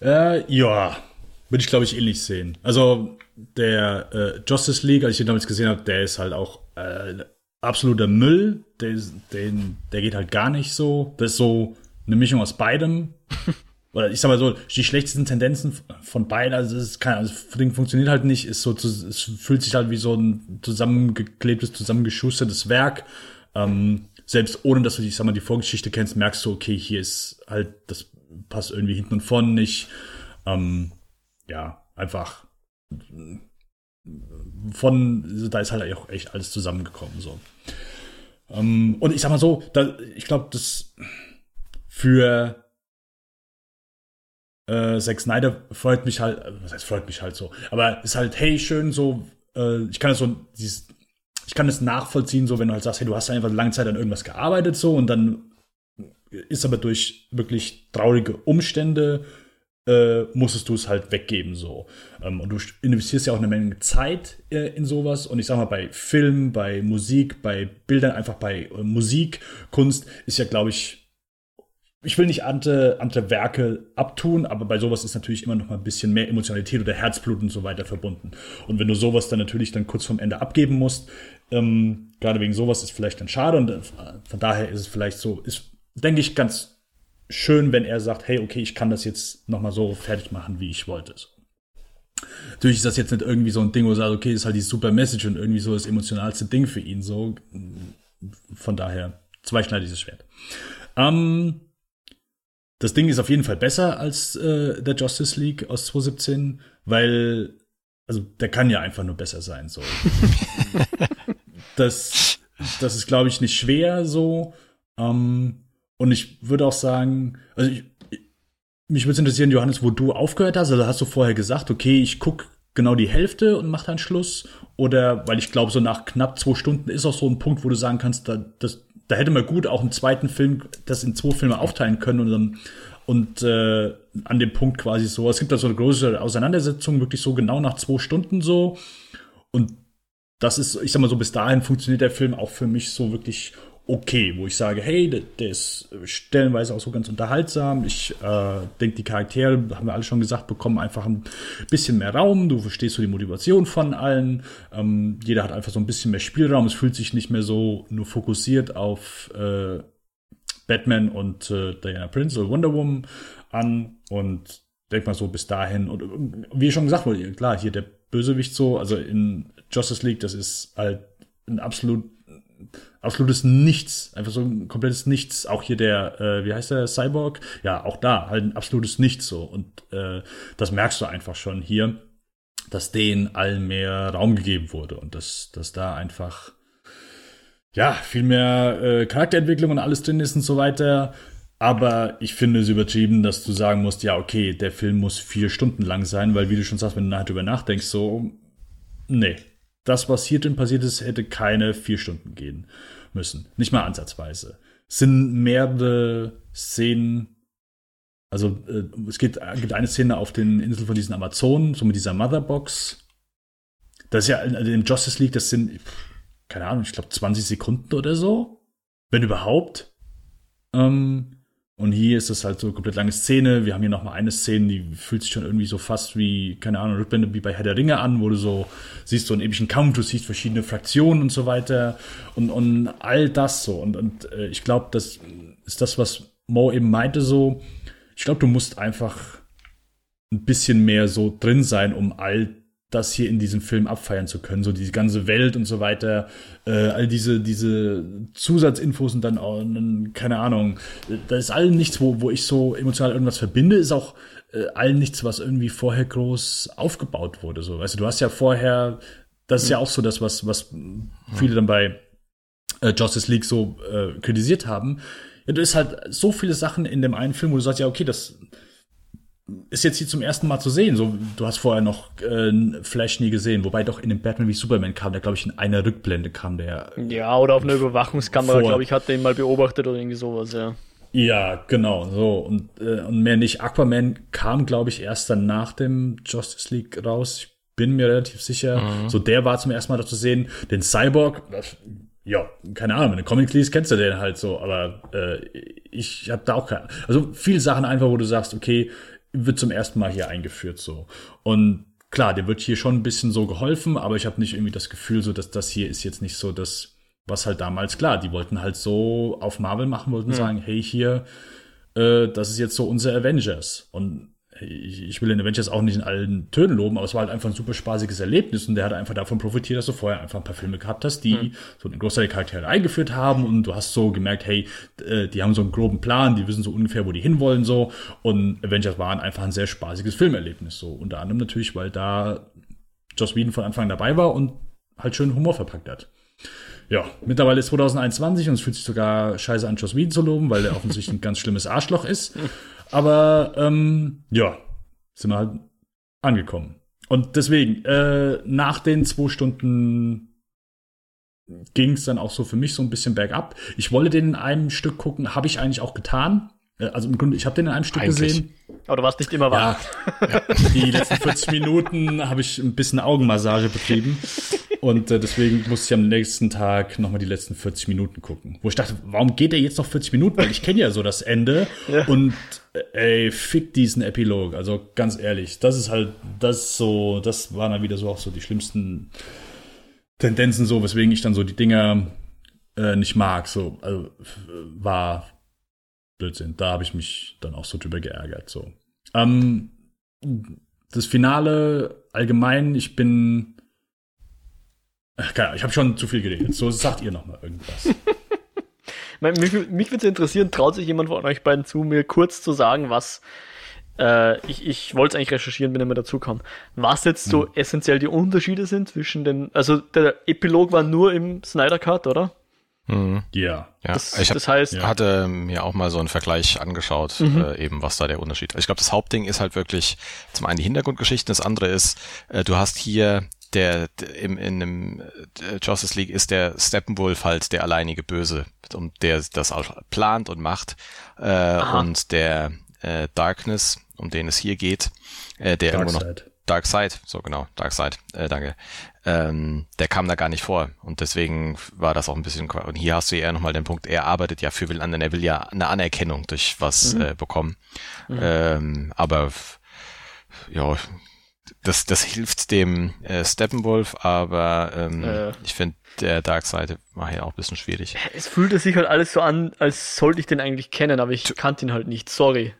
Speaker 1: äh, ja, würde ich glaube ich ähnlich sehen. Also der äh, Justice League, als ich den damals gesehen habe, der ist halt auch äh, absoluter Müll. Der, den, der geht halt gar nicht so. Das ist so eine Mischung aus beidem. Oder ich sag mal so, die schlechtesten Tendenzen von beiden, also es ist kein, also das Ding funktioniert halt nicht, ist so, es fühlt sich halt wie so ein zusammengeklebtes, zusammengeschustertes Werk. Ähm, selbst ohne, dass du, ich sag mal, die Vorgeschichte kennst, merkst du, okay, hier ist halt, das passt irgendwie hinten und vorne nicht. Ähm, ja, einfach von, da ist halt auch echt alles zusammengekommen, so. Ähm, und ich sag mal so, da, ich glaube, das für äh, Zack Snyder freut mich halt, was heißt freut mich halt so, aber ist halt, hey, schön so, äh, ich kann das so, dieses, ich kann das nachvollziehen, so, wenn du halt sagst, hey, du hast einfach lange Zeit an irgendwas gearbeitet, so, und dann ist aber durch wirklich traurige Umstände äh, musstest du es halt weggeben so. Ähm, und du investierst ja auch eine Menge Zeit äh, in sowas. Und ich sag mal, bei Film, bei Musik, bei Bildern, einfach bei äh, Musik, Kunst ist ja, glaube ich, ich will nicht andere, andere Werke abtun, aber bei sowas ist natürlich immer noch mal ein bisschen mehr Emotionalität oder Herzblut und so weiter verbunden. Und wenn du sowas dann natürlich dann kurz vorm Ende abgeben musst, ähm, gerade wegen sowas ist vielleicht dann schade und äh, von daher ist es vielleicht so, ist, denke ich, ganz schön, wenn er sagt, hey, okay, ich kann das jetzt noch mal so fertig machen, wie ich wollte. Natürlich ist das jetzt nicht irgendwie so ein Ding, wo er sagt, okay, ist halt die super Message und irgendwie so das emotionalste Ding für ihn. So, von daher zweischneidiges Schwert. Ähm, das Ding ist auf jeden Fall besser als äh, der Justice League aus 2017, weil, also der kann ja einfach nur besser sein. So, das, das ist, glaube ich, nicht schwer so. Ähm, und ich würde auch sagen, also ich, mich würde interessieren, Johannes, wo du aufgehört hast. Also hast du vorher gesagt, okay, ich gucke genau die Hälfte und mache dann Schluss? Oder, weil ich glaube, so nach knapp zwei Stunden ist auch so ein Punkt, wo du sagen kannst, da, das, da hätte man gut auch einen zweiten Film, das in zwei Filme aufteilen können und dann und äh, an dem Punkt quasi so. Es gibt da so eine große Auseinandersetzung, wirklich so genau nach zwei Stunden so. Und das ist, ich sag mal so, bis dahin funktioniert der Film auch für mich so wirklich okay, wo ich sage, hey, der, der ist stellenweise auch so ganz unterhaltsam. Ich äh, denke, die Charaktere, haben wir alle schon gesagt, bekommen einfach ein bisschen mehr Raum. Du verstehst so die Motivation von allen. Ähm, jeder hat einfach so ein bisschen mehr Spielraum. Es fühlt sich nicht mehr so nur fokussiert auf äh, Batman und äh, Diana Prince oder Wonder Woman an. Und denk mal so bis dahin. Und wie schon gesagt wurde, klar, hier der Bösewicht so, also in Justice League, das ist halt ein absolut absolutes Nichts, einfach so ein komplettes Nichts. Auch hier der, äh, wie heißt der, Cyborg? Ja, auch da halt ein absolutes Nichts so. Und äh, das merkst du einfach schon hier, dass denen allen mehr Raum gegeben wurde und dass, dass da einfach ja viel mehr äh, Charakterentwicklung und alles drin ist und so weiter. Aber ich finde es übertrieben, dass du sagen musst, ja, okay, der Film muss vier Stunden lang sein, weil wie du schon sagst, wenn du nachher drüber nachdenkst, so, nee, das, was hier drin passiert ist, hätte keine vier Stunden gehen müssen. Nicht mal ansatzweise. Es sind mehrere Szenen. Also äh, es geht, gibt eine Szene auf den Inseln von diesen Amazonen, so mit dieser Motherbox. Das ist ja in, in Justice League, das sind, keine Ahnung, ich glaube 20 Sekunden oder so. Wenn überhaupt. Ähm, und hier ist es halt so komplett lange Szene. Wir haben hier noch mal eine Szene, die fühlt sich schon irgendwie so fast wie, keine Ahnung, Rückblende wie bei Herr der Ringe an, wo du so siehst so einen epischen Kampf, du siehst verschiedene Fraktionen und so weiter und, und all das so. Und, und äh, ich glaube, das ist das, was Mo eben meinte so. Ich glaube, du musst einfach ein bisschen mehr so drin sein, um all das hier in diesem Film abfeiern zu können, so diese ganze Welt und so weiter, äh, all diese diese Zusatzinfos und dann auch, keine Ahnung, da ist allen nichts, wo wo ich so emotional irgendwas verbinde, ist auch äh, allen nichts, was irgendwie vorher groß aufgebaut wurde, so, weißt du, du hast ja vorher, das ist ja auch so das, was was viele dann bei äh, Justice League so äh, kritisiert haben. Ja, du ist halt so viele Sachen in dem einen Film, wo du sagst, ja okay, das ist jetzt hier zum ersten Mal zu sehen. So, du hast vorher noch äh, Flash nie gesehen, wobei doch in dem Batman wie Superman kam, der glaube ich in einer Rückblende kam, der.
Speaker 3: Ja, oder auf einer Überwachungskamera, glaube ich, hat er ihn mal beobachtet oder irgendwie sowas, ja.
Speaker 1: Ja, genau, so. Und, äh, und mehr nicht. Aquaman kam, glaube ich, erst dann nach dem Justice League raus. Ich bin mir relativ sicher. Mhm. So, der war zum ersten Mal da zu sehen. Den Cyborg, das, ja, keine Ahnung, wenn du Comic liest, kennst du den halt so, aber äh, ich habe da auch keine Also viele Sachen einfach, wo du sagst, okay, wird zum ersten Mal hier eingeführt so. Und klar, der wird hier schon ein bisschen so geholfen, aber ich habe nicht irgendwie das Gefühl, so dass das hier ist jetzt nicht so das, was halt damals klar, die wollten halt so auf Marvel machen, wollten mhm. sagen, hey hier, äh, das ist jetzt so unser Avengers. Und ich, ich will den Avengers auch nicht in allen Tönen loben, aber es war halt einfach ein super spaßiges Erlebnis und der hat einfach davon profitiert, dass du vorher einfach ein paar Filme gehabt hast, die mhm. so einen Großteil der Charaktere eingeführt haben und du hast so gemerkt, hey, äh, die haben so einen groben Plan, die wissen so ungefähr, wo die hinwollen so und Avengers waren einfach ein sehr spaßiges Filmerlebnis so. Unter anderem natürlich, weil da Joss Whedon von Anfang dabei war und halt schön Humor verpackt hat. Ja, mittlerweile ist 2021 und es fühlt sich sogar scheiße an, Joss Whedon zu loben, weil der offensichtlich ein ganz schlimmes Arschloch ist. Aber ähm, ja, sind wir halt angekommen. Und deswegen, äh, nach den zwei Stunden ging es dann auch so für mich so ein bisschen bergab. Ich wollte den in einem Stück gucken, habe ich eigentlich auch getan. Äh, also im Grunde, ich habe den in einem Stück Eigentlich. gesehen.
Speaker 3: Aber du warst nicht immer wach.
Speaker 1: Ja, die letzten 40 Minuten habe ich ein bisschen Augenmassage betrieben. Und äh, deswegen musste ich am nächsten Tag nochmal die letzten 40 Minuten gucken. Wo ich dachte, warum geht der jetzt noch 40 Minuten? Weil ich kenne ja so das Ende. Ja. Und ey, fick diesen Epilog. Also ganz ehrlich, das ist halt, das so, das waren dann wieder so auch so die schlimmsten Tendenzen so, weswegen ich dann so die Dinger äh, nicht mag. So, also war Blödsinn. Da habe ich mich dann auch so drüber geärgert. So. Ähm, das Finale allgemein, ich bin keine ich habe schon zu viel geredet. So sagt ihr noch mal irgendwas.
Speaker 3: mich mich würde es interessieren, traut sich jemand von euch beiden zu, mir kurz zu sagen, was äh, ich, ich wollte es eigentlich recherchieren, wenn er mir dazu kam. Was jetzt so hm. essentiell die Unterschiede sind zwischen den, also der Epilog war nur im Snyder Cut, oder?
Speaker 2: Mhm. Ja. ja. Das, ich hab, das heißt, ja. hatte mir auch mal so einen Vergleich angeschaut, mhm. äh, eben was da der Unterschied. ist. Ich glaube, das Hauptding ist halt wirklich zum einen die Hintergrundgeschichte, das andere ist, äh, du hast hier der, der im, in dem äh, Justice League ist der Steppenwolf halt der alleinige Böse, um der das auch plant und macht. Äh, und der äh, Darkness, um den es hier geht, äh, der Dark irgendwo noch Dark Side, so genau, Dark Side, äh, danke. Ähm, der kam da gar nicht vor und deswegen war das auch ein bisschen und hier hast du ja nochmal den Punkt, er arbeitet ja für will anderen, er will ja eine Anerkennung durch was mhm. äh, bekommen. Mhm. Ähm, aber ja, das, das hilft dem äh, Steppenwolf, aber ähm, äh. ich finde, der Darkseid war ja auch ein bisschen schwierig.
Speaker 3: Es fühlte sich halt alles so an, als sollte ich den eigentlich kennen, aber ich kannte ihn halt nicht, sorry.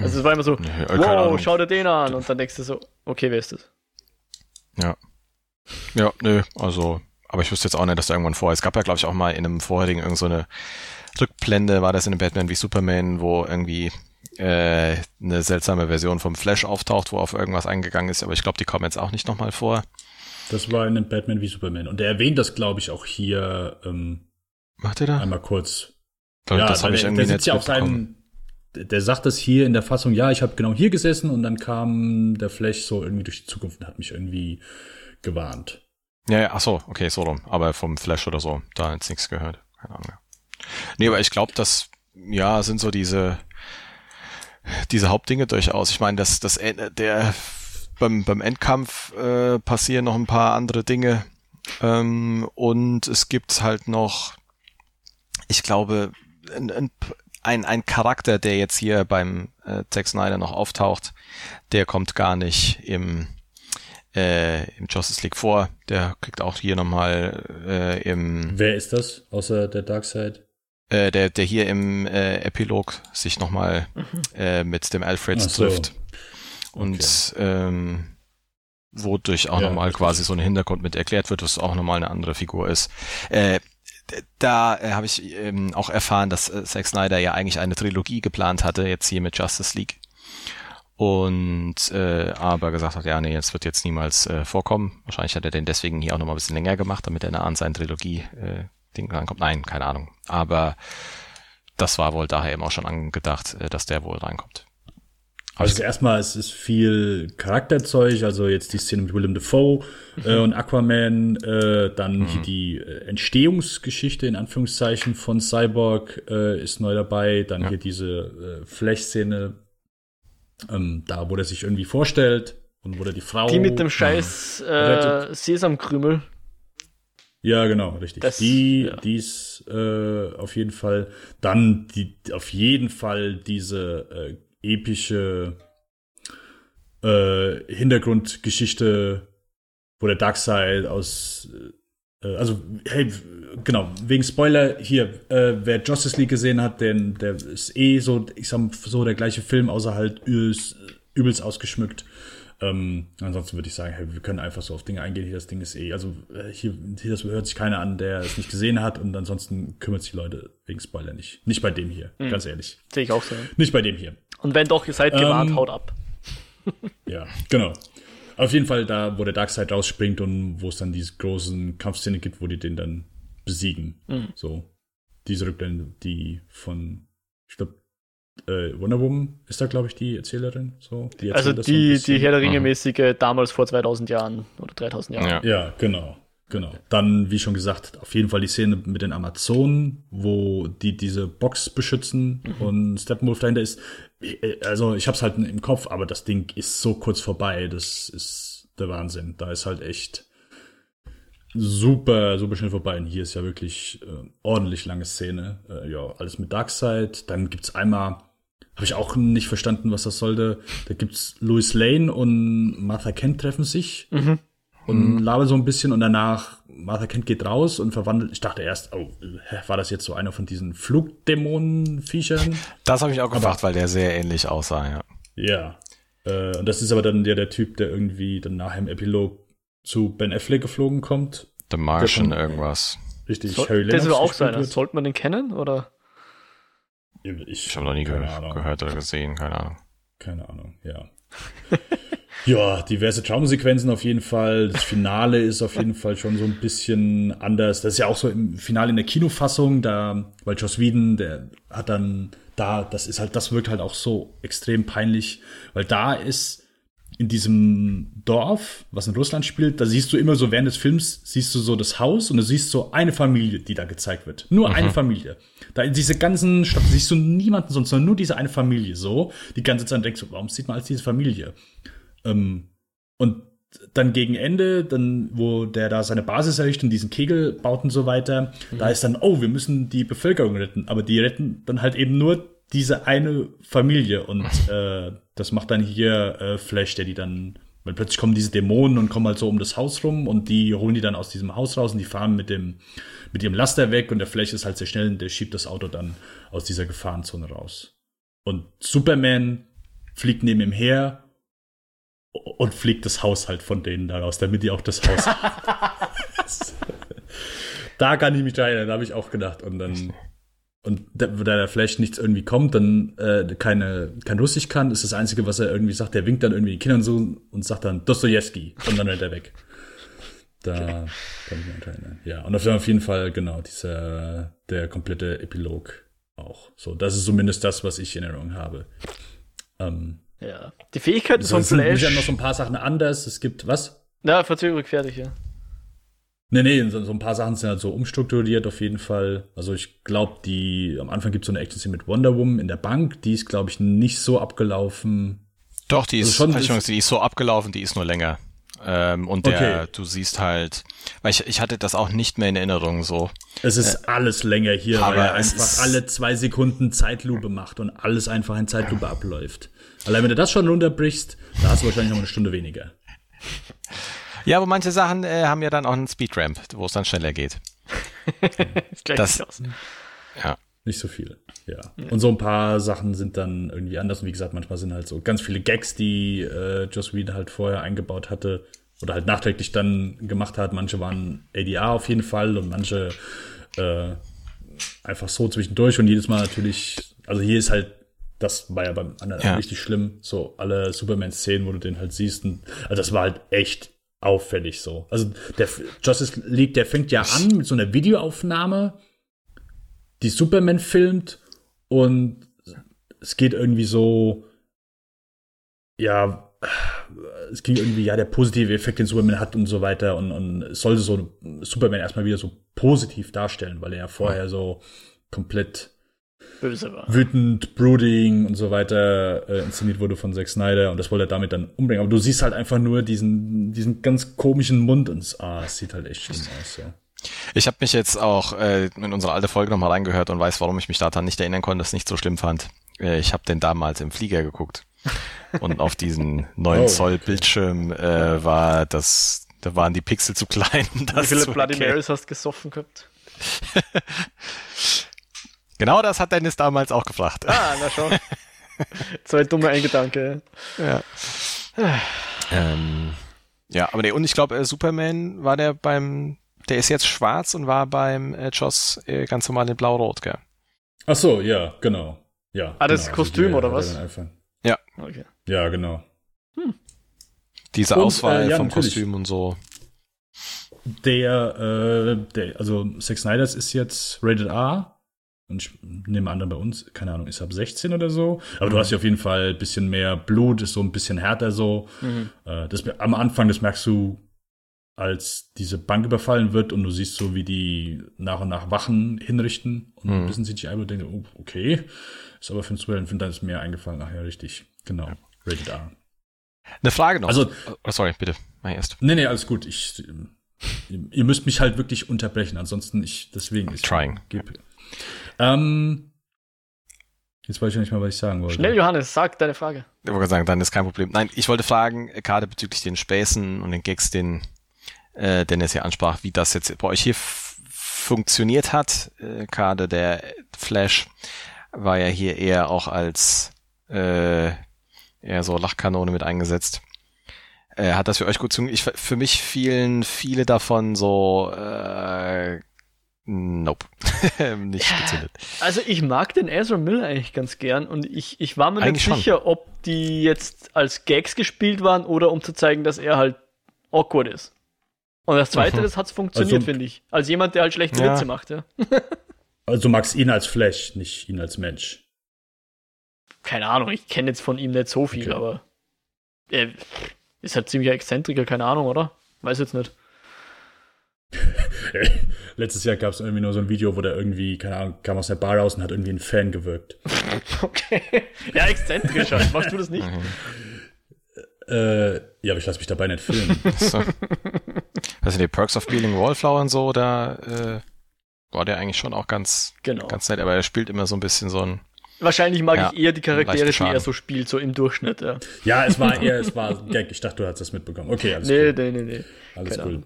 Speaker 3: Also es war immer so, nee, wow, schau dir den an und dann denkst du so, okay, wer ist das?
Speaker 2: Ja. Ja, nö, also, aber ich wüsste jetzt auch nicht, dass da irgendwann vorher, es gab ja glaube ich auch mal in einem vorherigen irgend so eine Rückblende, war das in einem Batman wie Superman, wo irgendwie äh, eine seltsame Version vom Flash auftaucht, wo auf irgendwas eingegangen ist, aber ich glaube, die kommen jetzt auch nicht nochmal vor.
Speaker 1: Das war in dem Batman wie Superman. Und er erwähnt das, glaube ich, auch hier ähm,
Speaker 2: Macht er da?
Speaker 1: Einmal kurz.
Speaker 2: Weil ja, das habe ich irgendwie der
Speaker 1: sitzt ja auf seinem, der sagt das hier in der Fassung, ja, ich habe genau hier gesessen und dann kam der Flash so irgendwie durch die Zukunft und hat mich irgendwie gewarnt.
Speaker 2: Ja, ja ach so, okay, so rum. Aber vom Flash oder so, da jetzt nichts gehört. Keine Ahnung mehr. Nee, aber ich glaube, das, ja, sind so diese, diese Hauptdinge durchaus. Ich meine, dass das der beim, beim Endkampf äh, passieren noch ein paar andere Dinge. Ähm, und es gibt halt noch, ich glaube, ein, ein, ein Charakter, der jetzt hier beim äh, Zack Snyder noch auftaucht, der kommt gar nicht im, äh, im Justice League vor. Der kriegt auch hier nochmal äh, im.
Speaker 1: Wer ist das, außer der Darkseid?
Speaker 2: Äh, der, der hier im äh, Epilog sich nochmal mhm. äh, mit dem Alfreds so. trifft. Und okay. ähm, wodurch auch ja, nochmal quasi so ein Hintergrund mit erklärt wird, was auch nochmal eine andere Figur ist. Äh, da äh, habe ich ähm, auch erfahren, dass äh, Zack Snyder ja eigentlich eine Trilogie geplant hatte, jetzt hier mit Justice League. Und äh, aber gesagt hat, ja, nee, jetzt wird jetzt niemals äh, vorkommen. Wahrscheinlich hat er den deswegen hier auch nochmal ein bisschen länger gemacht, damit er nah an seine Trilogie äh, Ding reinkommt. Nein, keine Ahnung. Aber das war wohl daher eben auch schon angedacht, äh, dass der wohl reinkommt.
Speaker 1: Also erstmal, es ist viel Charakterzeug, also jetzt die Szene mit Willem Dafoe äh, und Aquaman, äh, dann mhm. die äh, Entstehungsgeschichte in Anführungszeichen von Cyborg äh, ist neu dabei, dann ja. hier diese äh, Flash-Szene, ähm, da wo er sich irgendwie vorstellt und wo er die Frau.
Speaker 3: Die mit dem scheiß äh, Sesamkrümel.
Speaker 1: Ja, genau, richtig. Das, die, ja. die ist äh, auf jeden Fall. Dann die, auf jeden Fall diese äh, epische äh, Hintergrundgeschichte, wo der Darkseid aus äh, also, hey, genau, wegen Spoiler hier, äh, wer Justice League gesehen hat, den, der ist eh so, ich sag so der gleiche Film, außer halt übelst, übelst ausgeschmückt. Ähm, ansonsten würde ich sagen, hey, wir können einfach so auf Dinge eingehen. Hier, das Ding ist eh, also äh, hier, hier das hört sich keiner an, der es nicht gesehen hat und ansonsten kümmert sich die Leute wegen Spoiler nicht. Nicht bei dem hier, mhm. ganz ehrlich.
Speaker 3: Sehe ich auch so.
Speaker 1: Nicht bei dem hier.
Speaker 3: Und wenn doch, ihr seid gewarnt, ähm, haut ab.
Speaker 1: ja, genau. Auf jeden Fall da, wo der Darkseid rausspringt und wo es dann diese großen Kampfszene gibt, wo die den dann besiegen. Mhm. So. Diese Rückblende, die von, ich glaube, äh, Wonder Woman ist da, glaube ich, die Erzählerin. So,
Speaker 3: die also die, so die Herr der Ringe-mäßige damals vor 2000 Jahren oder 3000 Jahren.
Speaker 1: Ja, ja genau. Genau. Dann, wie schon gesagt, auf jeden Fall die Szene mit den Amazonen, wo die diese Box beschützen mhm. und Steppenwolf dahinter ist. Also, ich hab's halt im Kopf, aber das Ding ist so kurz vorbei. Das ist der Wahnsinn. Da ist halt echt super, super schnell vorbei. Und hier ist ja wirklich äh, ordentlich lange Szene. Äh, ja, alles mit Darkseid. Dann gibt's einmal, habe ich auch nicht verstanden, was das sollte. Da gibt's Louis Lane und Martha Kent treffen sich. Mhm und mhm. laber so ein bisschen und danach Martha Kent geht raus und verwandelt. Ich dachte erst, oh, war das jetzt so einer von diesen Flugdämonen-Viechern?
Speaker 2: Das habe ich auch gefragt, weil der sehr ähnlich aussah, ja.
Speaker 1: Ja. Äh, und das ist aber dann der, der Typ, der irgendwie dann nachher im Epilog zu Ben Affleck geflogen kommt.
Speaker 2: The Martian von, irgendwas.
Speaker 3: Richtig, Soll, Harry Lennox. Der soll auch sein. Sollte man den kennen, oder?
Speaker 2: Ich, ich habe noch nie ge Ahnung. gehört oder gesehen, keine Ahnung.
Speaker 1: Keine Ahnung, ja. Ja, diverse Traumsequenzen auf jeden Fall. Das Finale ist auf jeden Fall schon so ein bisschen anders. Das ist ja auch so im Finale in der Kinofassung, da, weil Joss Whedon, der hat dann da, das ist halt, das wirkt halt auch so extrem peinlich, weil da ist in diesem Dorf, was in Russland spielt, da siehst du immer so während des Films, siehst du so das Haus und du siehst so eine Familie, die da gezeigt wird. Nur mhm. eine Familie. Da in diese ganzen Stadt siehst du niemanden sonst, sondern nur diese eine Familie so. Die ganze Zeit denkst du, warum sieht man als diese Familie? Ähm, und dann gegen Ende, dann, wo der da seine Basis errichtet und diesen Kegel baut und so weiter, mhm. da ist dann, oh, wir müssen die Bevölkerung retten. Aber die retten dann halt eben nur diese eine Familie. Und äh, das macht dann hier äh, Flash, der die dann, weil plötzlich kommen diese Dämonen und kommen halt so um das Haus rum und die holen die dann aus diesem Haus raus und die fahren mit dem, mit ihrem Laster weg und der Flash ist halt sehr schnell und der schiebt das Auto dann aus dieser Gefahrenzone raus. Und Superman fliegt neben ihm her und fliegt das Haus halt von denen daraus, damit die auch das Haus. da kann ich mich da erinnern, da habe ich auch gedacht. Und dann, und da, da der Flash nichts irgendwie kommt, dann äh, keine, kein Russisch kann, ist das Einzige, was er irgendwie sagt. Der winkt dann irgendwie den Kindern so und sagt dann Dostoevsky und dann rennt er weg. Da kann ich mich erinnern. Ja, und auf jeden Fall, genau, dieser, der komplette Epilog auch. So, das ist zumindest das, was ich in Erinnerung habe. Ähm,
Speaker 3: ja. Die Fähigkeiten von Flash.
Speaker 1: sind ja noch so ein paar Sachen anders. Es gibt was?
Speaker 3: Ja, verzögerung fertig, ja.
Speaker 1: Nee, nee, so, so, ein paar Sachen sind halt so umstrukturiert auf jeden Fall. Also ich glaube, die am Anfang gibt es so eine Action mit Wonder Woman in der Bank, die ist, glaube ich, nicht so abgelaufen.
Speaker 2: Doch, die also ist, schon, die ist so abgelaufen, die ist nur länger. Ähm, und der, okay. du siehst halt, weil ich, ich hatte das auch nicht mehr in Erinnerung so.
Speaker 1: Es ist äh, alles länger hier, weil er einfach alle zwei Sekunden Zeitlupe macht und alles einfach in Zeitlupe abläuft. Allein wenn du das schon runterbrichst, da hast du wahrscheinlich noch eine Stunde weniger.
Speaker 2: Ja, aber manche Sachen äh, haben ja dann auch einen Speedramp, wo es dann schneller geht. das, das
Speaker 1: ja. Nicht so viel, ja. Und so ein paar Sachen sind dann irgendwie anders. Und wie gesagt, manchmal sind halt so ganz viele Gags, die äh, Joss Whedon halt vorher eingebaut hatte oder halt nachträglich dann gemacht hat. Manche waren ADR auf jeden Fall und manche äh, einfach so zwischendurch. Und jedes Mal natürlich, also hier ist halt das war ja beim anderen ja. richtig schlimm. So alle Superman-Szenen, wo du den halt siehst. Und, also das war halt echt auffällig so. Also der Justice League, der fängt ja an mit so einer Videoaufnahme, die Superman filmt und es geht irgendwie so ja, es ging irgendwie, ja, der positive Effekt, den Superman hat und so weiter und, und es sollte so Superman erstmal wieder so positiv darstellen, weil er ja vorher so komplett
Speaker 3: Böse war.
Speaker 1: wütend, brooding und so weiter äh, inszeniert wurde von Zack Snyder und das wollte er damit dann umbringen. Aber du siehst halt einfach nur diesen, diesen ganz komischen Mund und es, ah, es sieht halt echt schlimm aus. Ja.
Speaker 2: Ich habe mich jetzt auch äh, in unsere alte Folge nochmal reingehört und weiß, warum ich mich daran nicht erinnern konnte, dass es nicht so schlimm fand. Äh, ich habe den damals im Flieger geguckt und auf diesen 9
Speaker 1: Oh,
Speaker 2: Zoll
Speaker 1: okay.
Speaker 2: Bildschirm äh, war das, da waren die Pixel zu klein. um
Speaker 3: Wie
Speaker 2: Das
Speaker 3: viele
Speaker 2: zu
Speaker 3: Bloody. Marys hast du gesoffen gehabt?
Speaker 2: Genau das hat Dennis damals auch gefragt.
Speaker 3: Ah, na schon. Zwei dumme Eingedanke.
Speaker 2: Ja. ähm, ja, aber nee, und ich glaube, äh, Superman war der beim, der ist jetzt schwarz und war beim äh, Joss äh, ganz normal in blau-rot, gell?
Speaker 1: Ach so, ja, genau. Ja,
Speaker 3: Ah, das
Speaker 1: genau.
Speaker 3: Kostüm, oder
Speaker 1: hat er
Speaker 3: was?
Speaker 1: einfach-
Speaker 3: Okay.
Speaker 1: Ja, genau.
Speaker 2: Diese
Speaker 1: Und,
Speaker 2: Auswahl
Speaker 1: äh, ja,
Speaker 2: vom
Speaker 1: natürlich.
Speaker 2: Kostüm und so.
Speaker 1: Der, äh, der, also Zack Snyder's ist jetzt Rated R. Und ich nehme an, bei uns, keine Ahnung, ist ab 16 oder so. Aber du hast ja auf jeden Fall ein bisschen mehr Blut, ist so ein bisschen härter so.
Speaker 3: Mhm.
Speaker 1: Äh, das, am Anfang, das merkst du, als diese Bank überfallen wird und du siehst so, wie die nach und nach Wachen hinrichten und
Speaker 2: Mhm.
Speaker 1: ein bisschen CGI und denkst, oh, okay. Ist aber für einen Superhelden dann ist mir eingefallen. Ach ja, richtig. Genau. Rated R.
Speaker 2: Eine Frage noch.
Speaker 1: Also-
Speaker 2: oh, sorry, bitte, mach erst.
Speaker 1: Nee, nee, alles gut. Ich, ihr müsst mich halt wirklich unterbrechen, ansonsten ich, deswegen ist.
Speaker 2: Trying.
Speaker 1: Gib. Ähm, jetzt weiß ich nicht mal, was ich sagen wollte.
Speaker 3: Schnell, Johannes, sag deine Frage.
Speaker 2: Ich wollte sagen, dann ist kein Problem. Nein, ich wollte fragen, äh, gerade bezüglich den Späßen und den Gags, den äh, Dennis hier ansprach, wie das jetzt bei euch hier funktioniert hat. Äh, gerade der Flash war ja hier eher auch als äh, eher so Lachkanone mit eingesetzt. Äh, hat das für euch gut zu ich Für mich fielen viele davon so äh, Nope. nicht gezündet.
Speaker 3: Also ich mag den Ezra Miller eigentlich ganz gern und ich, ich war mir nicht
Speaker 2: Eigentlich schon.
Speaker 3: sicher, ob die jetzt als Gags gespielt waren oder um zu zeigen, dass er halt awkward ist. Und das zweite,
Speaker 2: Mhm.
Speaker 3: das hat's funktioniert,
Speaker 1: Also-
Speaker 3: finde ich. Als jemand, der halt schlechte
Speaker 2: Ja.
Speaker 3: Witze macht, ja.
Speaker 1: Also du magst ihn als Flash, nicht ihn als Mensch.
Speaker 3: Keine Ahnung, ich kenne jetzt von ihm nicht so viel,
Speaker 1: Okay.
Speaker 3: aber er ist halt ziemlicher Exzentriker, keine Ahnung, oder? Weiß jetzt nicht.
Speaker 1: Letztes Jahr gab es irgendwie nur so ein Video, wo der irgendwie, keine Ahnung, kam aus der Bar raus und hat irgendwie ein Fan gewirkt.
Speaker 3: Okay. Ja, exzentrisch halt. Machst du das nicht?
Speaker 1: Äh, ja, aber ich lasse mich dabei nicht filmen.
Speaker 2: So. Was sind die Perks of Being a Wallflower und so, da äh, war der eigentlich schon auch ganz,
Speaker 3: Genau.
Speaker 2: ganz nett, aber er spielt immer so ein bisschen so ein
Speaker 3: Wahrscheinlich mag
Speaker 2: Ja,
Speaker 3: ich eher die Charaktere, die er so spielt, so im Durchschnitt, ja.
Speaker 1: ja, es war eher, es war ein Gag. Ich dachte, du hast das mitbekommen. Okay, alles
Speaker 3: Nee,
Speaker 1: cool.
Speaker 3: nee, nee, nee.
Speaker 1: Alles
Speaker 3: keine
Speaker 1: cool.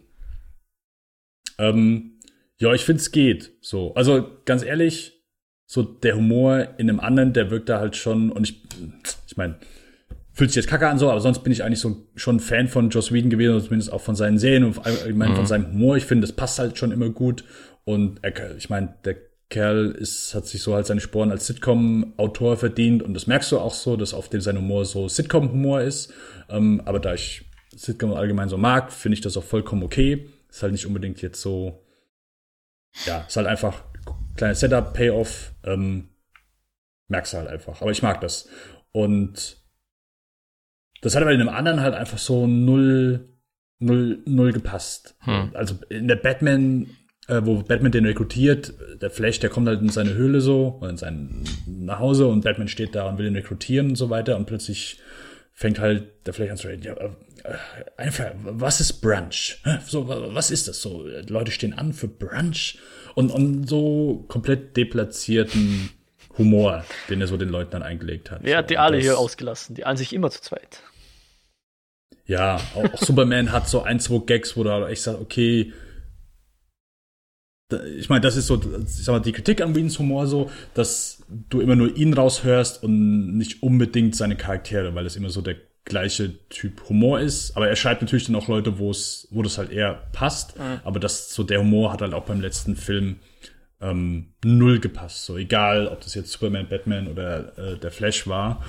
Speaker 1: Ähm, ja, ich finde es geht. So, also ganz ehrlich, so der Humor in einem anderen, der wirkt da halt schon. Und ich, ich meine, fühlt sich jetzt kacke an so, aber sonst bin ich eigentlich so schon Fan von Joss Whedon gewesen, zumindest auch von seinen Serien und allgemein von seinem Humor. Ich finde, das passt halt schon immer gut. Und er, ich meine, der Kerl ist, hat sich so halt seine Sporen als Sitcom-Autor verdient und das merkst du auch so, dass auf dem sein Humor so Sitcom-Humor ist. Ähm, aber da ich Sitcom allgemein so mag, finde ich das auch vollkommen okay. Ist halt nicht unbedingt jetzt so, ja, ist halt einfach kleines Setup, Payoff, ähm, merkst du halt einfach. Aber ich mag das. Und das hat aber in einem anderen halt einfach so null, null, null gepasst.
Speaker 2: Hm.
Speaker 1: Also in der Batman, äh, wo Batman den rekrutiert, der Flash, der kommt halt in seine Höhle so, oder in sein nach Hause und Batman steht da und will ihn rekrutieren und so weiter und plötzlich fängt halt der Flash an zu reden, ja, äh, einfach, was ist Brunch? So, wa- was ist das? So, Leute stehen an für Brunch und, und so komplett deplatzierten Humor, den er so den Leuten dann eingelegt hat. So,
Speaker 3: hat die alle
Speaker 1: das-
Speaker 3: hier ausgelassen? Die an sich immer zu zweit.
Speaker 1: Ja, auch, Superman hat so ein, zwei Gags, wo du halt echt sagst, okay, da- ich meine, das ist so, ich sag mal, die Kritik an Wiens Humor so, dass du immer nur ihn raushörst und nicht unbedingt seine Charaktere, weil es immer so der gleiche Typ Humor ist. Aber er schreibt natürlich dann auch Leute, wo es, wo das halt eher passt. Aber das, so der Humor hat halt auch beim letzten Film ähm, null gepasst. So egal, ob das jetzt Superman, Batman oder äh, der Flash war.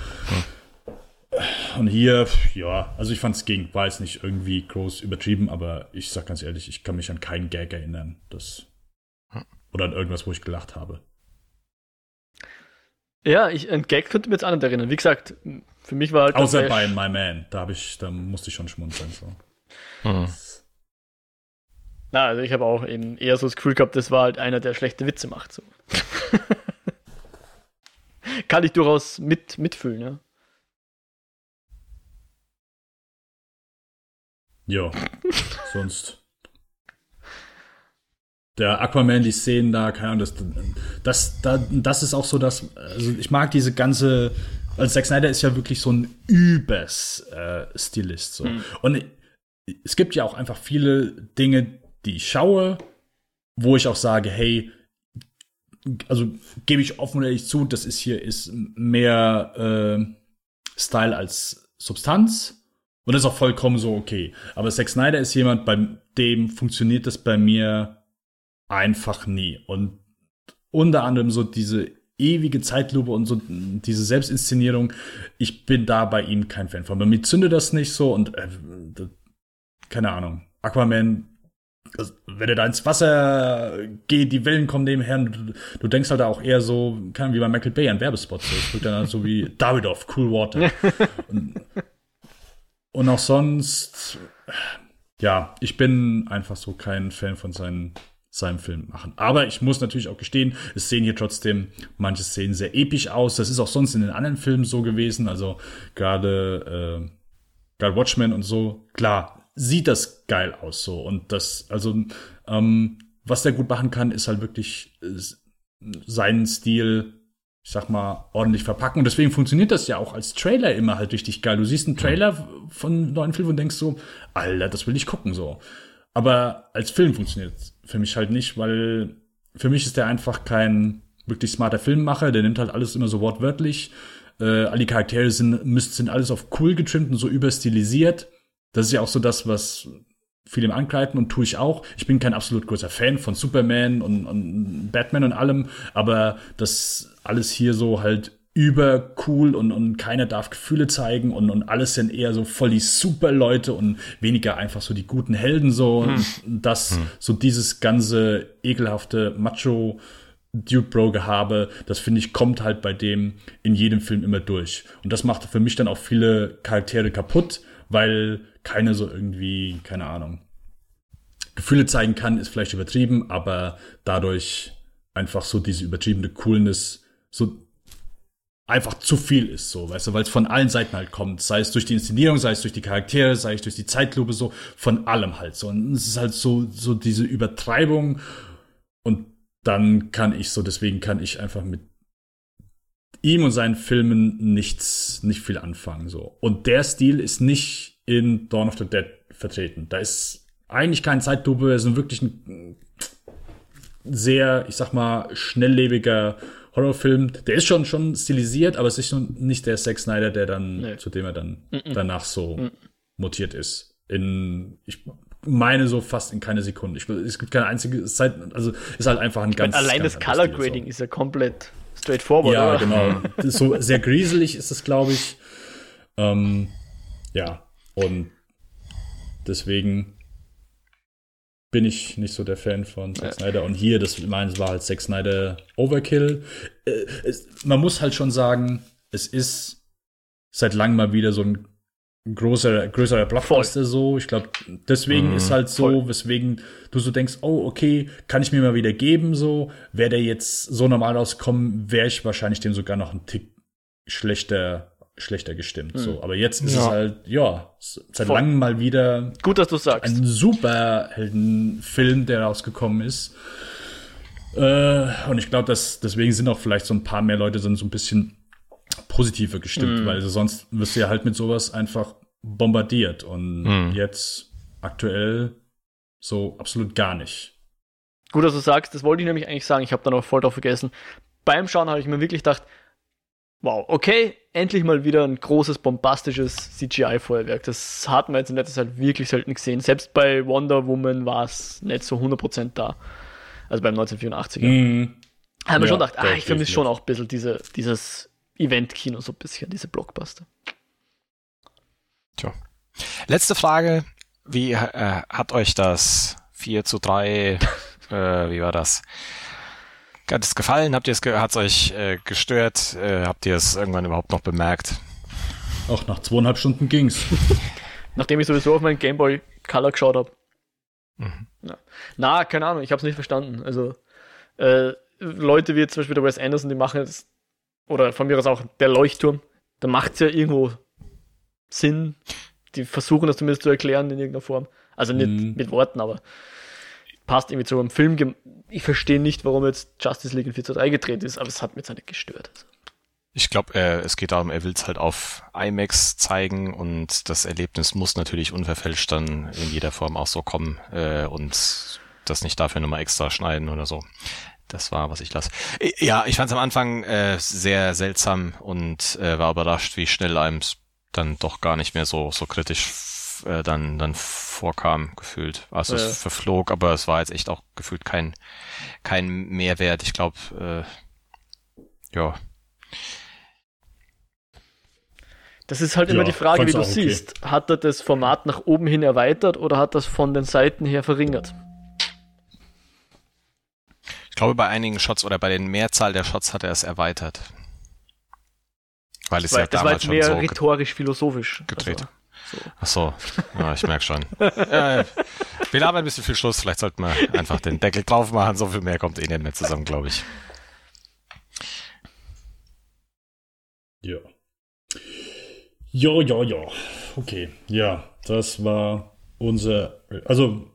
Speaker 1: Und hier, ja, also ich fand es ging. War jetzt nicht irgendwie groß übertrieben, aber ich sag ganz ehrlich, ich kann mich an keinen Gag erinnern. Das, oder an irgendwas, wo ich gelacht habe.
Speaker 3: Ja, ich, ein Gag könnte mir jetzt auch nicht erinnern. Wie gesagt, für mich war halt.
Speaker 1: Außer bei My Man, da habe ich, da musste ich schon schmunzeln. So. Hm.
Speaker 3: Na, also ich habe auch eben eher so das Gefühl gehabt, das war halt einer, der schlechte Witze macht. So. Kann ich durchaus mit, mitfühlen, ja.
Speaker 1: Ja, sonst. Der Aquaman, die Szenen da, keine Ahnung, das, das, das, das ist auch so, dass, also ich mag diese ganze, also Zack Snyder ist ja wirklich so ein übers äh, Stilist, so. Mhm. Und es gibt ja auch einfach viele Dinge, die ich schaue, wo ich auch sage, hey, also gebe ich offen und ehrlich zu, das ist hier ist mehr äh, Style als Substanz. Und das ist auch vollkommen so okay. Aber Zack Snyder ist jemand, bei dem funktioniert das bei mir einfach nie. Und unter anderem so diese ewige Zeitlupe und so diese Selbstinszenierung, ich bin da bei ihm kein Fan von. Bei mir zündet das nicht so und äh, keine Ahnung. Aquaman also, wenn er da ins Wasser geht, die Wellen kommen nebenher, du, du denkst halt auch eher so, kann wie bei Michael Bay an Werbespots, so, es wirkt dann halt so wie Davidoff, Cool Water. und, und auch sonst, ja, ich bin einfach so kein Fan von seinen, seinem Film machen. Aber ich muss natürlich auch gestehen, es sehen hier trotzdem manche Szenen sehr episch aus. Das ist auch sonst in den anderen Filmen so gewesen. Also gerade, äh, gerade Watchmen und so. Klar, sieht das geil aus so. Und das, also, ähm, was der gut machen kann, ist halt wirklich äh, seinen Stil, ich sag mal, ordentlich verpacken. Und deswegen funktioniert das ja auch als Trailer immer halt richtig geil. Du siehst einen Trailer von neuen Film und denkst so, Alter, das will ich gucken so. Aber als Film funktioniert es für mich halt nicht, weil für mich ist der einfach kein wirklich smarter Filmmacher. Der nimmt halt alles immer so wortwörtlich. Äh, alle Charaktere sind, müssen, sind alles auf cool getrimmt und so überstilisiert. Das ist ja auch so das, was viele im Ankreiden und tue ich auch. Ich bin kein absolut großer Fan von Superman und, und Batman und allem, aber das alles hier so halt über cool und, und keiner darf Gefühle zeigen und, und alles sind eher so voll die super Leute und weniger einfach so die guten Helden so. Hm. Das, hm. so dieses ganze ekelhafte Macho Duke Bro Gehabe, das finde ich kommt halt bei dem in jedem Film immer durch. Und das macht für mich dann auch viele Charaktere kaputt, weil keine so irgendwie, keine Ahnung, Gefühle zeigen kann, ist vielleicht übertrieben, aber dadurch einfach so diese übertriebene Coolness so einfach zu viel ist, so, weißt du, weil es von allen Seiten halt kommt, sei es durch die Inszenierung, sei es durch die Charaktere, sei es durch die Zeitlupe, so, von allem halt so. Und es ist halt so, so diese Übertreibung und dann kann ich so, deswegen kann ich einfach mit ihm und seinen Filmen nichts, nicht viel anfangen, so. Und der Stil ist nicht in Dawn of the Dead vertreten. Da ist eigentlich kein Zeitlupe, es ist wirklich ein sehr, ich sag mal, schnelllebiger Horrorfilm. Der ist schon, schon stilisiert, aber es ist nicht der Zack Snyder, der dann, nee. zu dem er dann mm -mm. danach so mm mutiert ist. In, ich meine so fast in keine Sekunde. Ich, es gibt keine einzige Zeit, also ist halt einfach ein ganz.
Speaker 3: Allein
Speaker 1: ganz
Speaker 3: das Color Grading so. ist ja komplett straightforward.
Speaker 1: Ja, oder? genau. so sehr grieselig ist es, glaube ich. Ähm, ja, und deswegen bin ich nicht so der Fan von Zack Snyder. Und hier, das meines war halt Zack Snyder Overkill. Äh, es, man muss halt schon sagen, es ist seit langem mal wieder so ein großer, größerer Blockbuster so. Ich glaube, deswegen mhm, ist halt so, voll. weswegen du so denkst, oh, okay, kann ich mir mal wieder geben, so. Wäre der jetzt so normal rauskommen, wäre ich wahrscheinlich dem sogar noch einen Tick schlechter schlechter gestimmt. Mhm. So, hm. aber jetzt ist ja. es halt, ja, seit Voll. langem mal wieder.
Speaker 3: Gut, dass du sagst.
Speaker 1: Ein Superheldenfilm, der rausgekommen ist. Äh, und ich glaube, dass deswegen sind auch vielleicht so ein paar mehr Leute sind so ein bisschen positiver gestimmt, mhm. weil sonst wirst du ja halt mit sowas einfach bombardiert. Und mhm. jetzt aktuell so absolut gar nicht.
Speaker 3: Gut, dass du sagst, das wollte ich nämlich eigentlich sagen, ich habe da noch voll drauf vergessen. Beim Schauen habe ich mir wirklich gedacht, wow, okay, endlich mal wieder ein großes, bombastisches CGI-Feuerwerk. Das hat man jetzt in letzter Zeit wirklich selten gesehen. Selbst bei Wonder Woman war es nicht so 100% da. Also beim 1984er. Mhm. Haben wir ja, schon gedacht, ah, ich vermisse schon auch ein bisschen diese, dieses Event-Kino, so ein bisschen, diese Blockbuster.
Speaker 2: Tja. Letzte Frage. Wie äh, hat euch das 4 zu 3, äh, wie war das? Hat es gefallen? Habt ihr es, hat es euch äh, gestört? Äh, habt ihr es irgendwann überhaupt noch bemerkt?
Speaker 1: Auch nach zweieinhalb Stunden ging's.
Speaker 3: Nachdem ich sowieso auf meinen Gameboy Color geschaut habe. Mhm. Ja. Na, keine Ahnung, ich habe es nicht verstanden. Also äh, Leute wie zum Beispiel der Wes Anderson, die machen jetzt, oder von mir aus auch der Leuchtturm, da macht es ja irgendwo Sinn. Die versuchen das zumindest zu erklären in irgendeiner Form. Also nicht mhm. mit Worten, aber passt irgendwie zu einem Film. Ich verstehe nicht, warum jetzt Justice League in 4 zu 3 gedreht ist, aber es hat mir jetzt nicht gestört. Also.
Speaker 2: Ich glaube, äh, es geht darum, er will es halt auf IMAX zeigen und das Erlebnis muss natürlich unverfälscht dann in jeder Form auch so kommen äh, und das nicht dafür nochmal extra schneiden oder so. Das war, was ich las. Ja, ich fand es am Anfang äh, sehr seltsam und äh, war überrascht, wie schnell einem dann doch gar nicht mehr so so kritisch äh, dann dann vorkam gefühlt. Also ja. es verflog, aber es war jetzt echt auch gefühlt kein kein Mehrwert. Ich glaube, äh, ja
Speaker 3: Das ist halt ja, immer die Frage, wie du okay. siehst. Hat er das Format nach oben hin erweitert oder hat das von den Seiten her verringert?
Speaker 2: Ich glaube, bei einigen Shots oder bei den Mehrzahl der Shots hat er es erweitert. Weil es ja
Speaker 3: das damals war jetzt mehr so rhetorisch-philosophisch.
Speaker 2: Gedreht. Also, so. Ach so, ja, ich merke schon. ja, wir labern ein bisschen viel Schluss. Vielleicht sollten wir einfach den Deckel drauf machen. So viel mehr kommt eh nicht mehr zusammen, glaube ich.
Speaker 1: Ja. Ja, ja, ja. Okay, ja, das war unser. Also,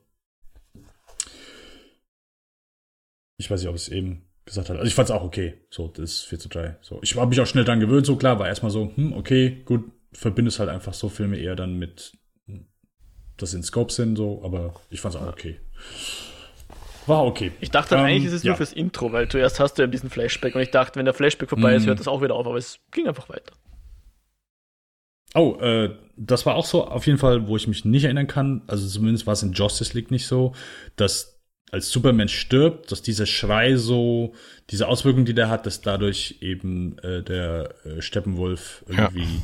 Speaker 1: ich weiß nicht, ob ich es eben gesagt habe. Also, ich fand es auch okay. So, das ist 4 zu 3. So, ich habe mich auch schnell dran gewöhnt. So, klar, war erstmal so, hm, okay, gut, verbindest halt einfach so Filme eher dann mit, dass in Scope sind, so, aber ich fand es auch okay. War okay.
Speaker 3: Ich dachte, ähm, eigentlich ist es ja. nur fürs Intro, weil zuerst hast du ja diesen Flashback und ich dachte, wenn der Flashback vorbei ist, mhm. hört das auch wieder auf, aber es ging einfach weiter.
Speaker 1: Oh, äh, das war auch so auf jeden Fall, wo ich mich nicht erinnern kann. Also zumindest war es in Justice League nicht so, dass als Superman stirbt, dass dieser Schrei so, diese Auswirkung, die der hat, dass dadurch eben äh, der äh, Steppenwolf irgendwie ja.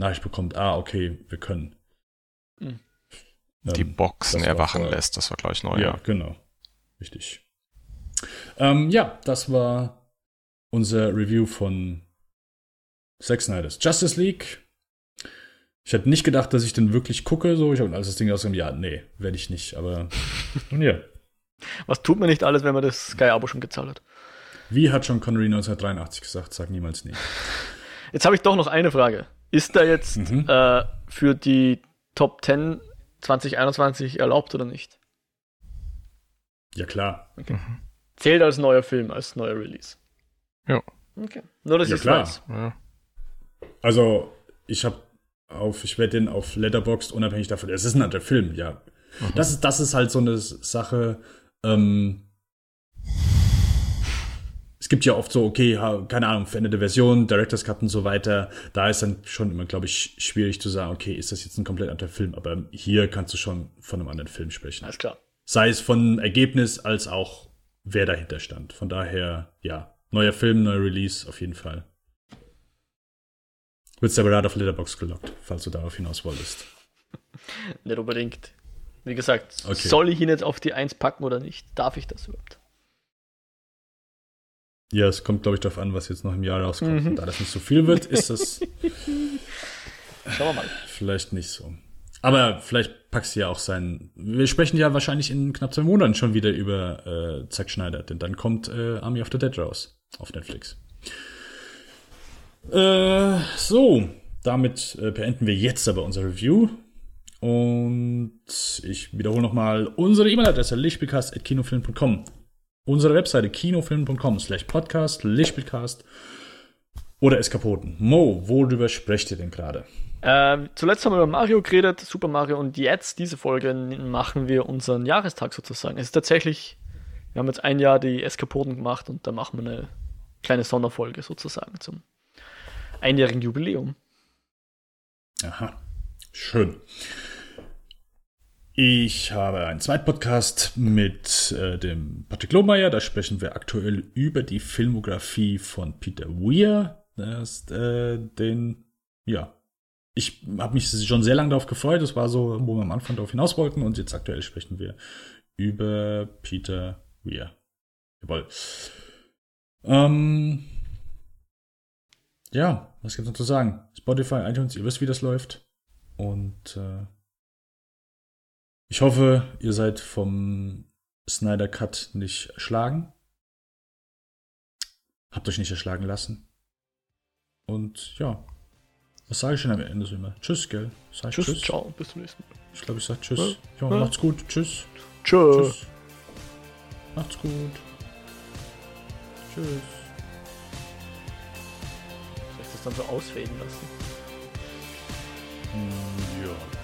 Speaker 1: Nachricht bekommt, ah, okay, wir können.
Speaker 2: Mhm. Die Boxen erwachen war, lässt, das war gleich neu.
Speaker 1: Ja, ja. genau. Richtig. Ähm, ja, das war unser Review von Zack Snyder's Justice League. Ich hätte nicht gedacht, dass ich den wirklich gucke. So, ich habe als das Ding ausgegeben, ja, nee, werde ich nicht. Aber nun ja.
Speaker 3: Was tut man nicht alles, wenn man das Sky-Abo schon gezahlt hat?
Speaker 1: Wie hat John Connery 1983 gesagt? Sag niemals nie.
Speaker 3: Jetzt habe ich doch noch eine Frage. Ist da jetzt mhm. äh, für die Top 10 2021 erlaubt oder nicht?
Speaker 1: Ja, klar.
Speaker 3: Okay. Mhm. Zählt als neuer Film, als neuer Release.
Speaker 2: Ja.
Speaker 3: Okay. Nur, dass
Speaker 1: ja,
Speaker 3: ich es weiß.
Speaker 1: Ja. Also, ich habe auf, ich werde den auf Letterboxd unabhängig davon, es ist ein anderer Film, ja. Mhm. Das ist, das ist halt so eine Sache, ähm, gibt ja oft so, okay, keine Ahnung, veränderte Version, Director's Cut und so weiter. Da ist dann schon immer, glaube ich, schwierig zu sagen, okay, ist das jetzt ein komplett anderer Film? Aber hier kannst du schon von einem anderen Film sprechen.
Speaker 3: Alles klar.
Speaker 1: Sei es von Ergebnis als auch wer dahinter stand. Von daher, ja, neuer Film, neuer Release auf jeden Fall. Wird separat auf Letterbox gelockt, falls du darauf hinaus wolltest.
Speaker 3: nicht unbedingt. Wie gesagt, okay. soll ich ihn jetzt auf die 1 packen oder nicht? Darf ich das überhaupt?
Speaker 1: Ja, es kommt, glaube ich, darauf an, was jetzt noch im Jahr rauskommt. Mhm. Und da das nicht so viel wird, ist das
Speaker 3: Schauen wir mal.
Speaker 1: vielleicht nicht so. Aber vielleicht packst du ja auch sein. Wir sprechen ja wahrscheinlich in knapp zwei Monaten schon wieder über äh, Zack Schneider, denn dann kommt äh, Army of the Dead raus auf Netflix. Äh, so, damit äh, beenden wir jetzt aber unser Review. Und ich wiederhole nochmal unsere E-Mail-Adresse lichtspielcast.kinofilm.com. Unsere Webseite kinofilm.com slash podcast, Lichtspielcast oder Eskapoden. Mo, worüber sprecht ihr denn gerade?
Speaker 3: Ähm, zuletzt haben wir über Mario geredet, Super Mario, und jetzt, diese Folge, machen wir unseren Jahrestag sozusagen. Es ist tatsächlich, wir haben jetzt ein Jahr die Eskapoden gemacht und da machen wir eine kleine Sonderfolge sozusagen zum einjährigen Jubiläum.
Speaker 1: Aha, schön. Ich habe einen zweiten Podcast mit äh, dem Patrick Lohmeier. Da sprechen wir aktuell über die Filmografie von Peter Weir. Das, äh, den, ja, ich habe mich schon sehr lange darauf gefreut. Das war so, wo wir am Anfang darauf hinaus wollten. Und jetzt aktuell sprechen wir über Peter Weir. Jawohl. Ähm, ja, was gibt's noch zu sagen? Spotify, iTunes, ihr wisst, wie das läuft. Und äh, ich hoffe, ihr seid vom Snyder Cut nicht erschlagen. Habt euch nicht erschlagen lassen. Und ja, was sage ich schon am Ende so immer? Tschüss, gell?
Speaker 3: Sag tschüss, tschüss, ciao, bis zum nächsten Mal.
Speaker 1: Ich glaube, ich sage Tschüss. Ja, ja, macht's gut. Tschüss.
Speaker 3: Tschüss. tschüss.
Speaker 1: Macht's gut. Tschüss.
Speaker 3: Soll ich das dann so ausfäden lassen? Hm.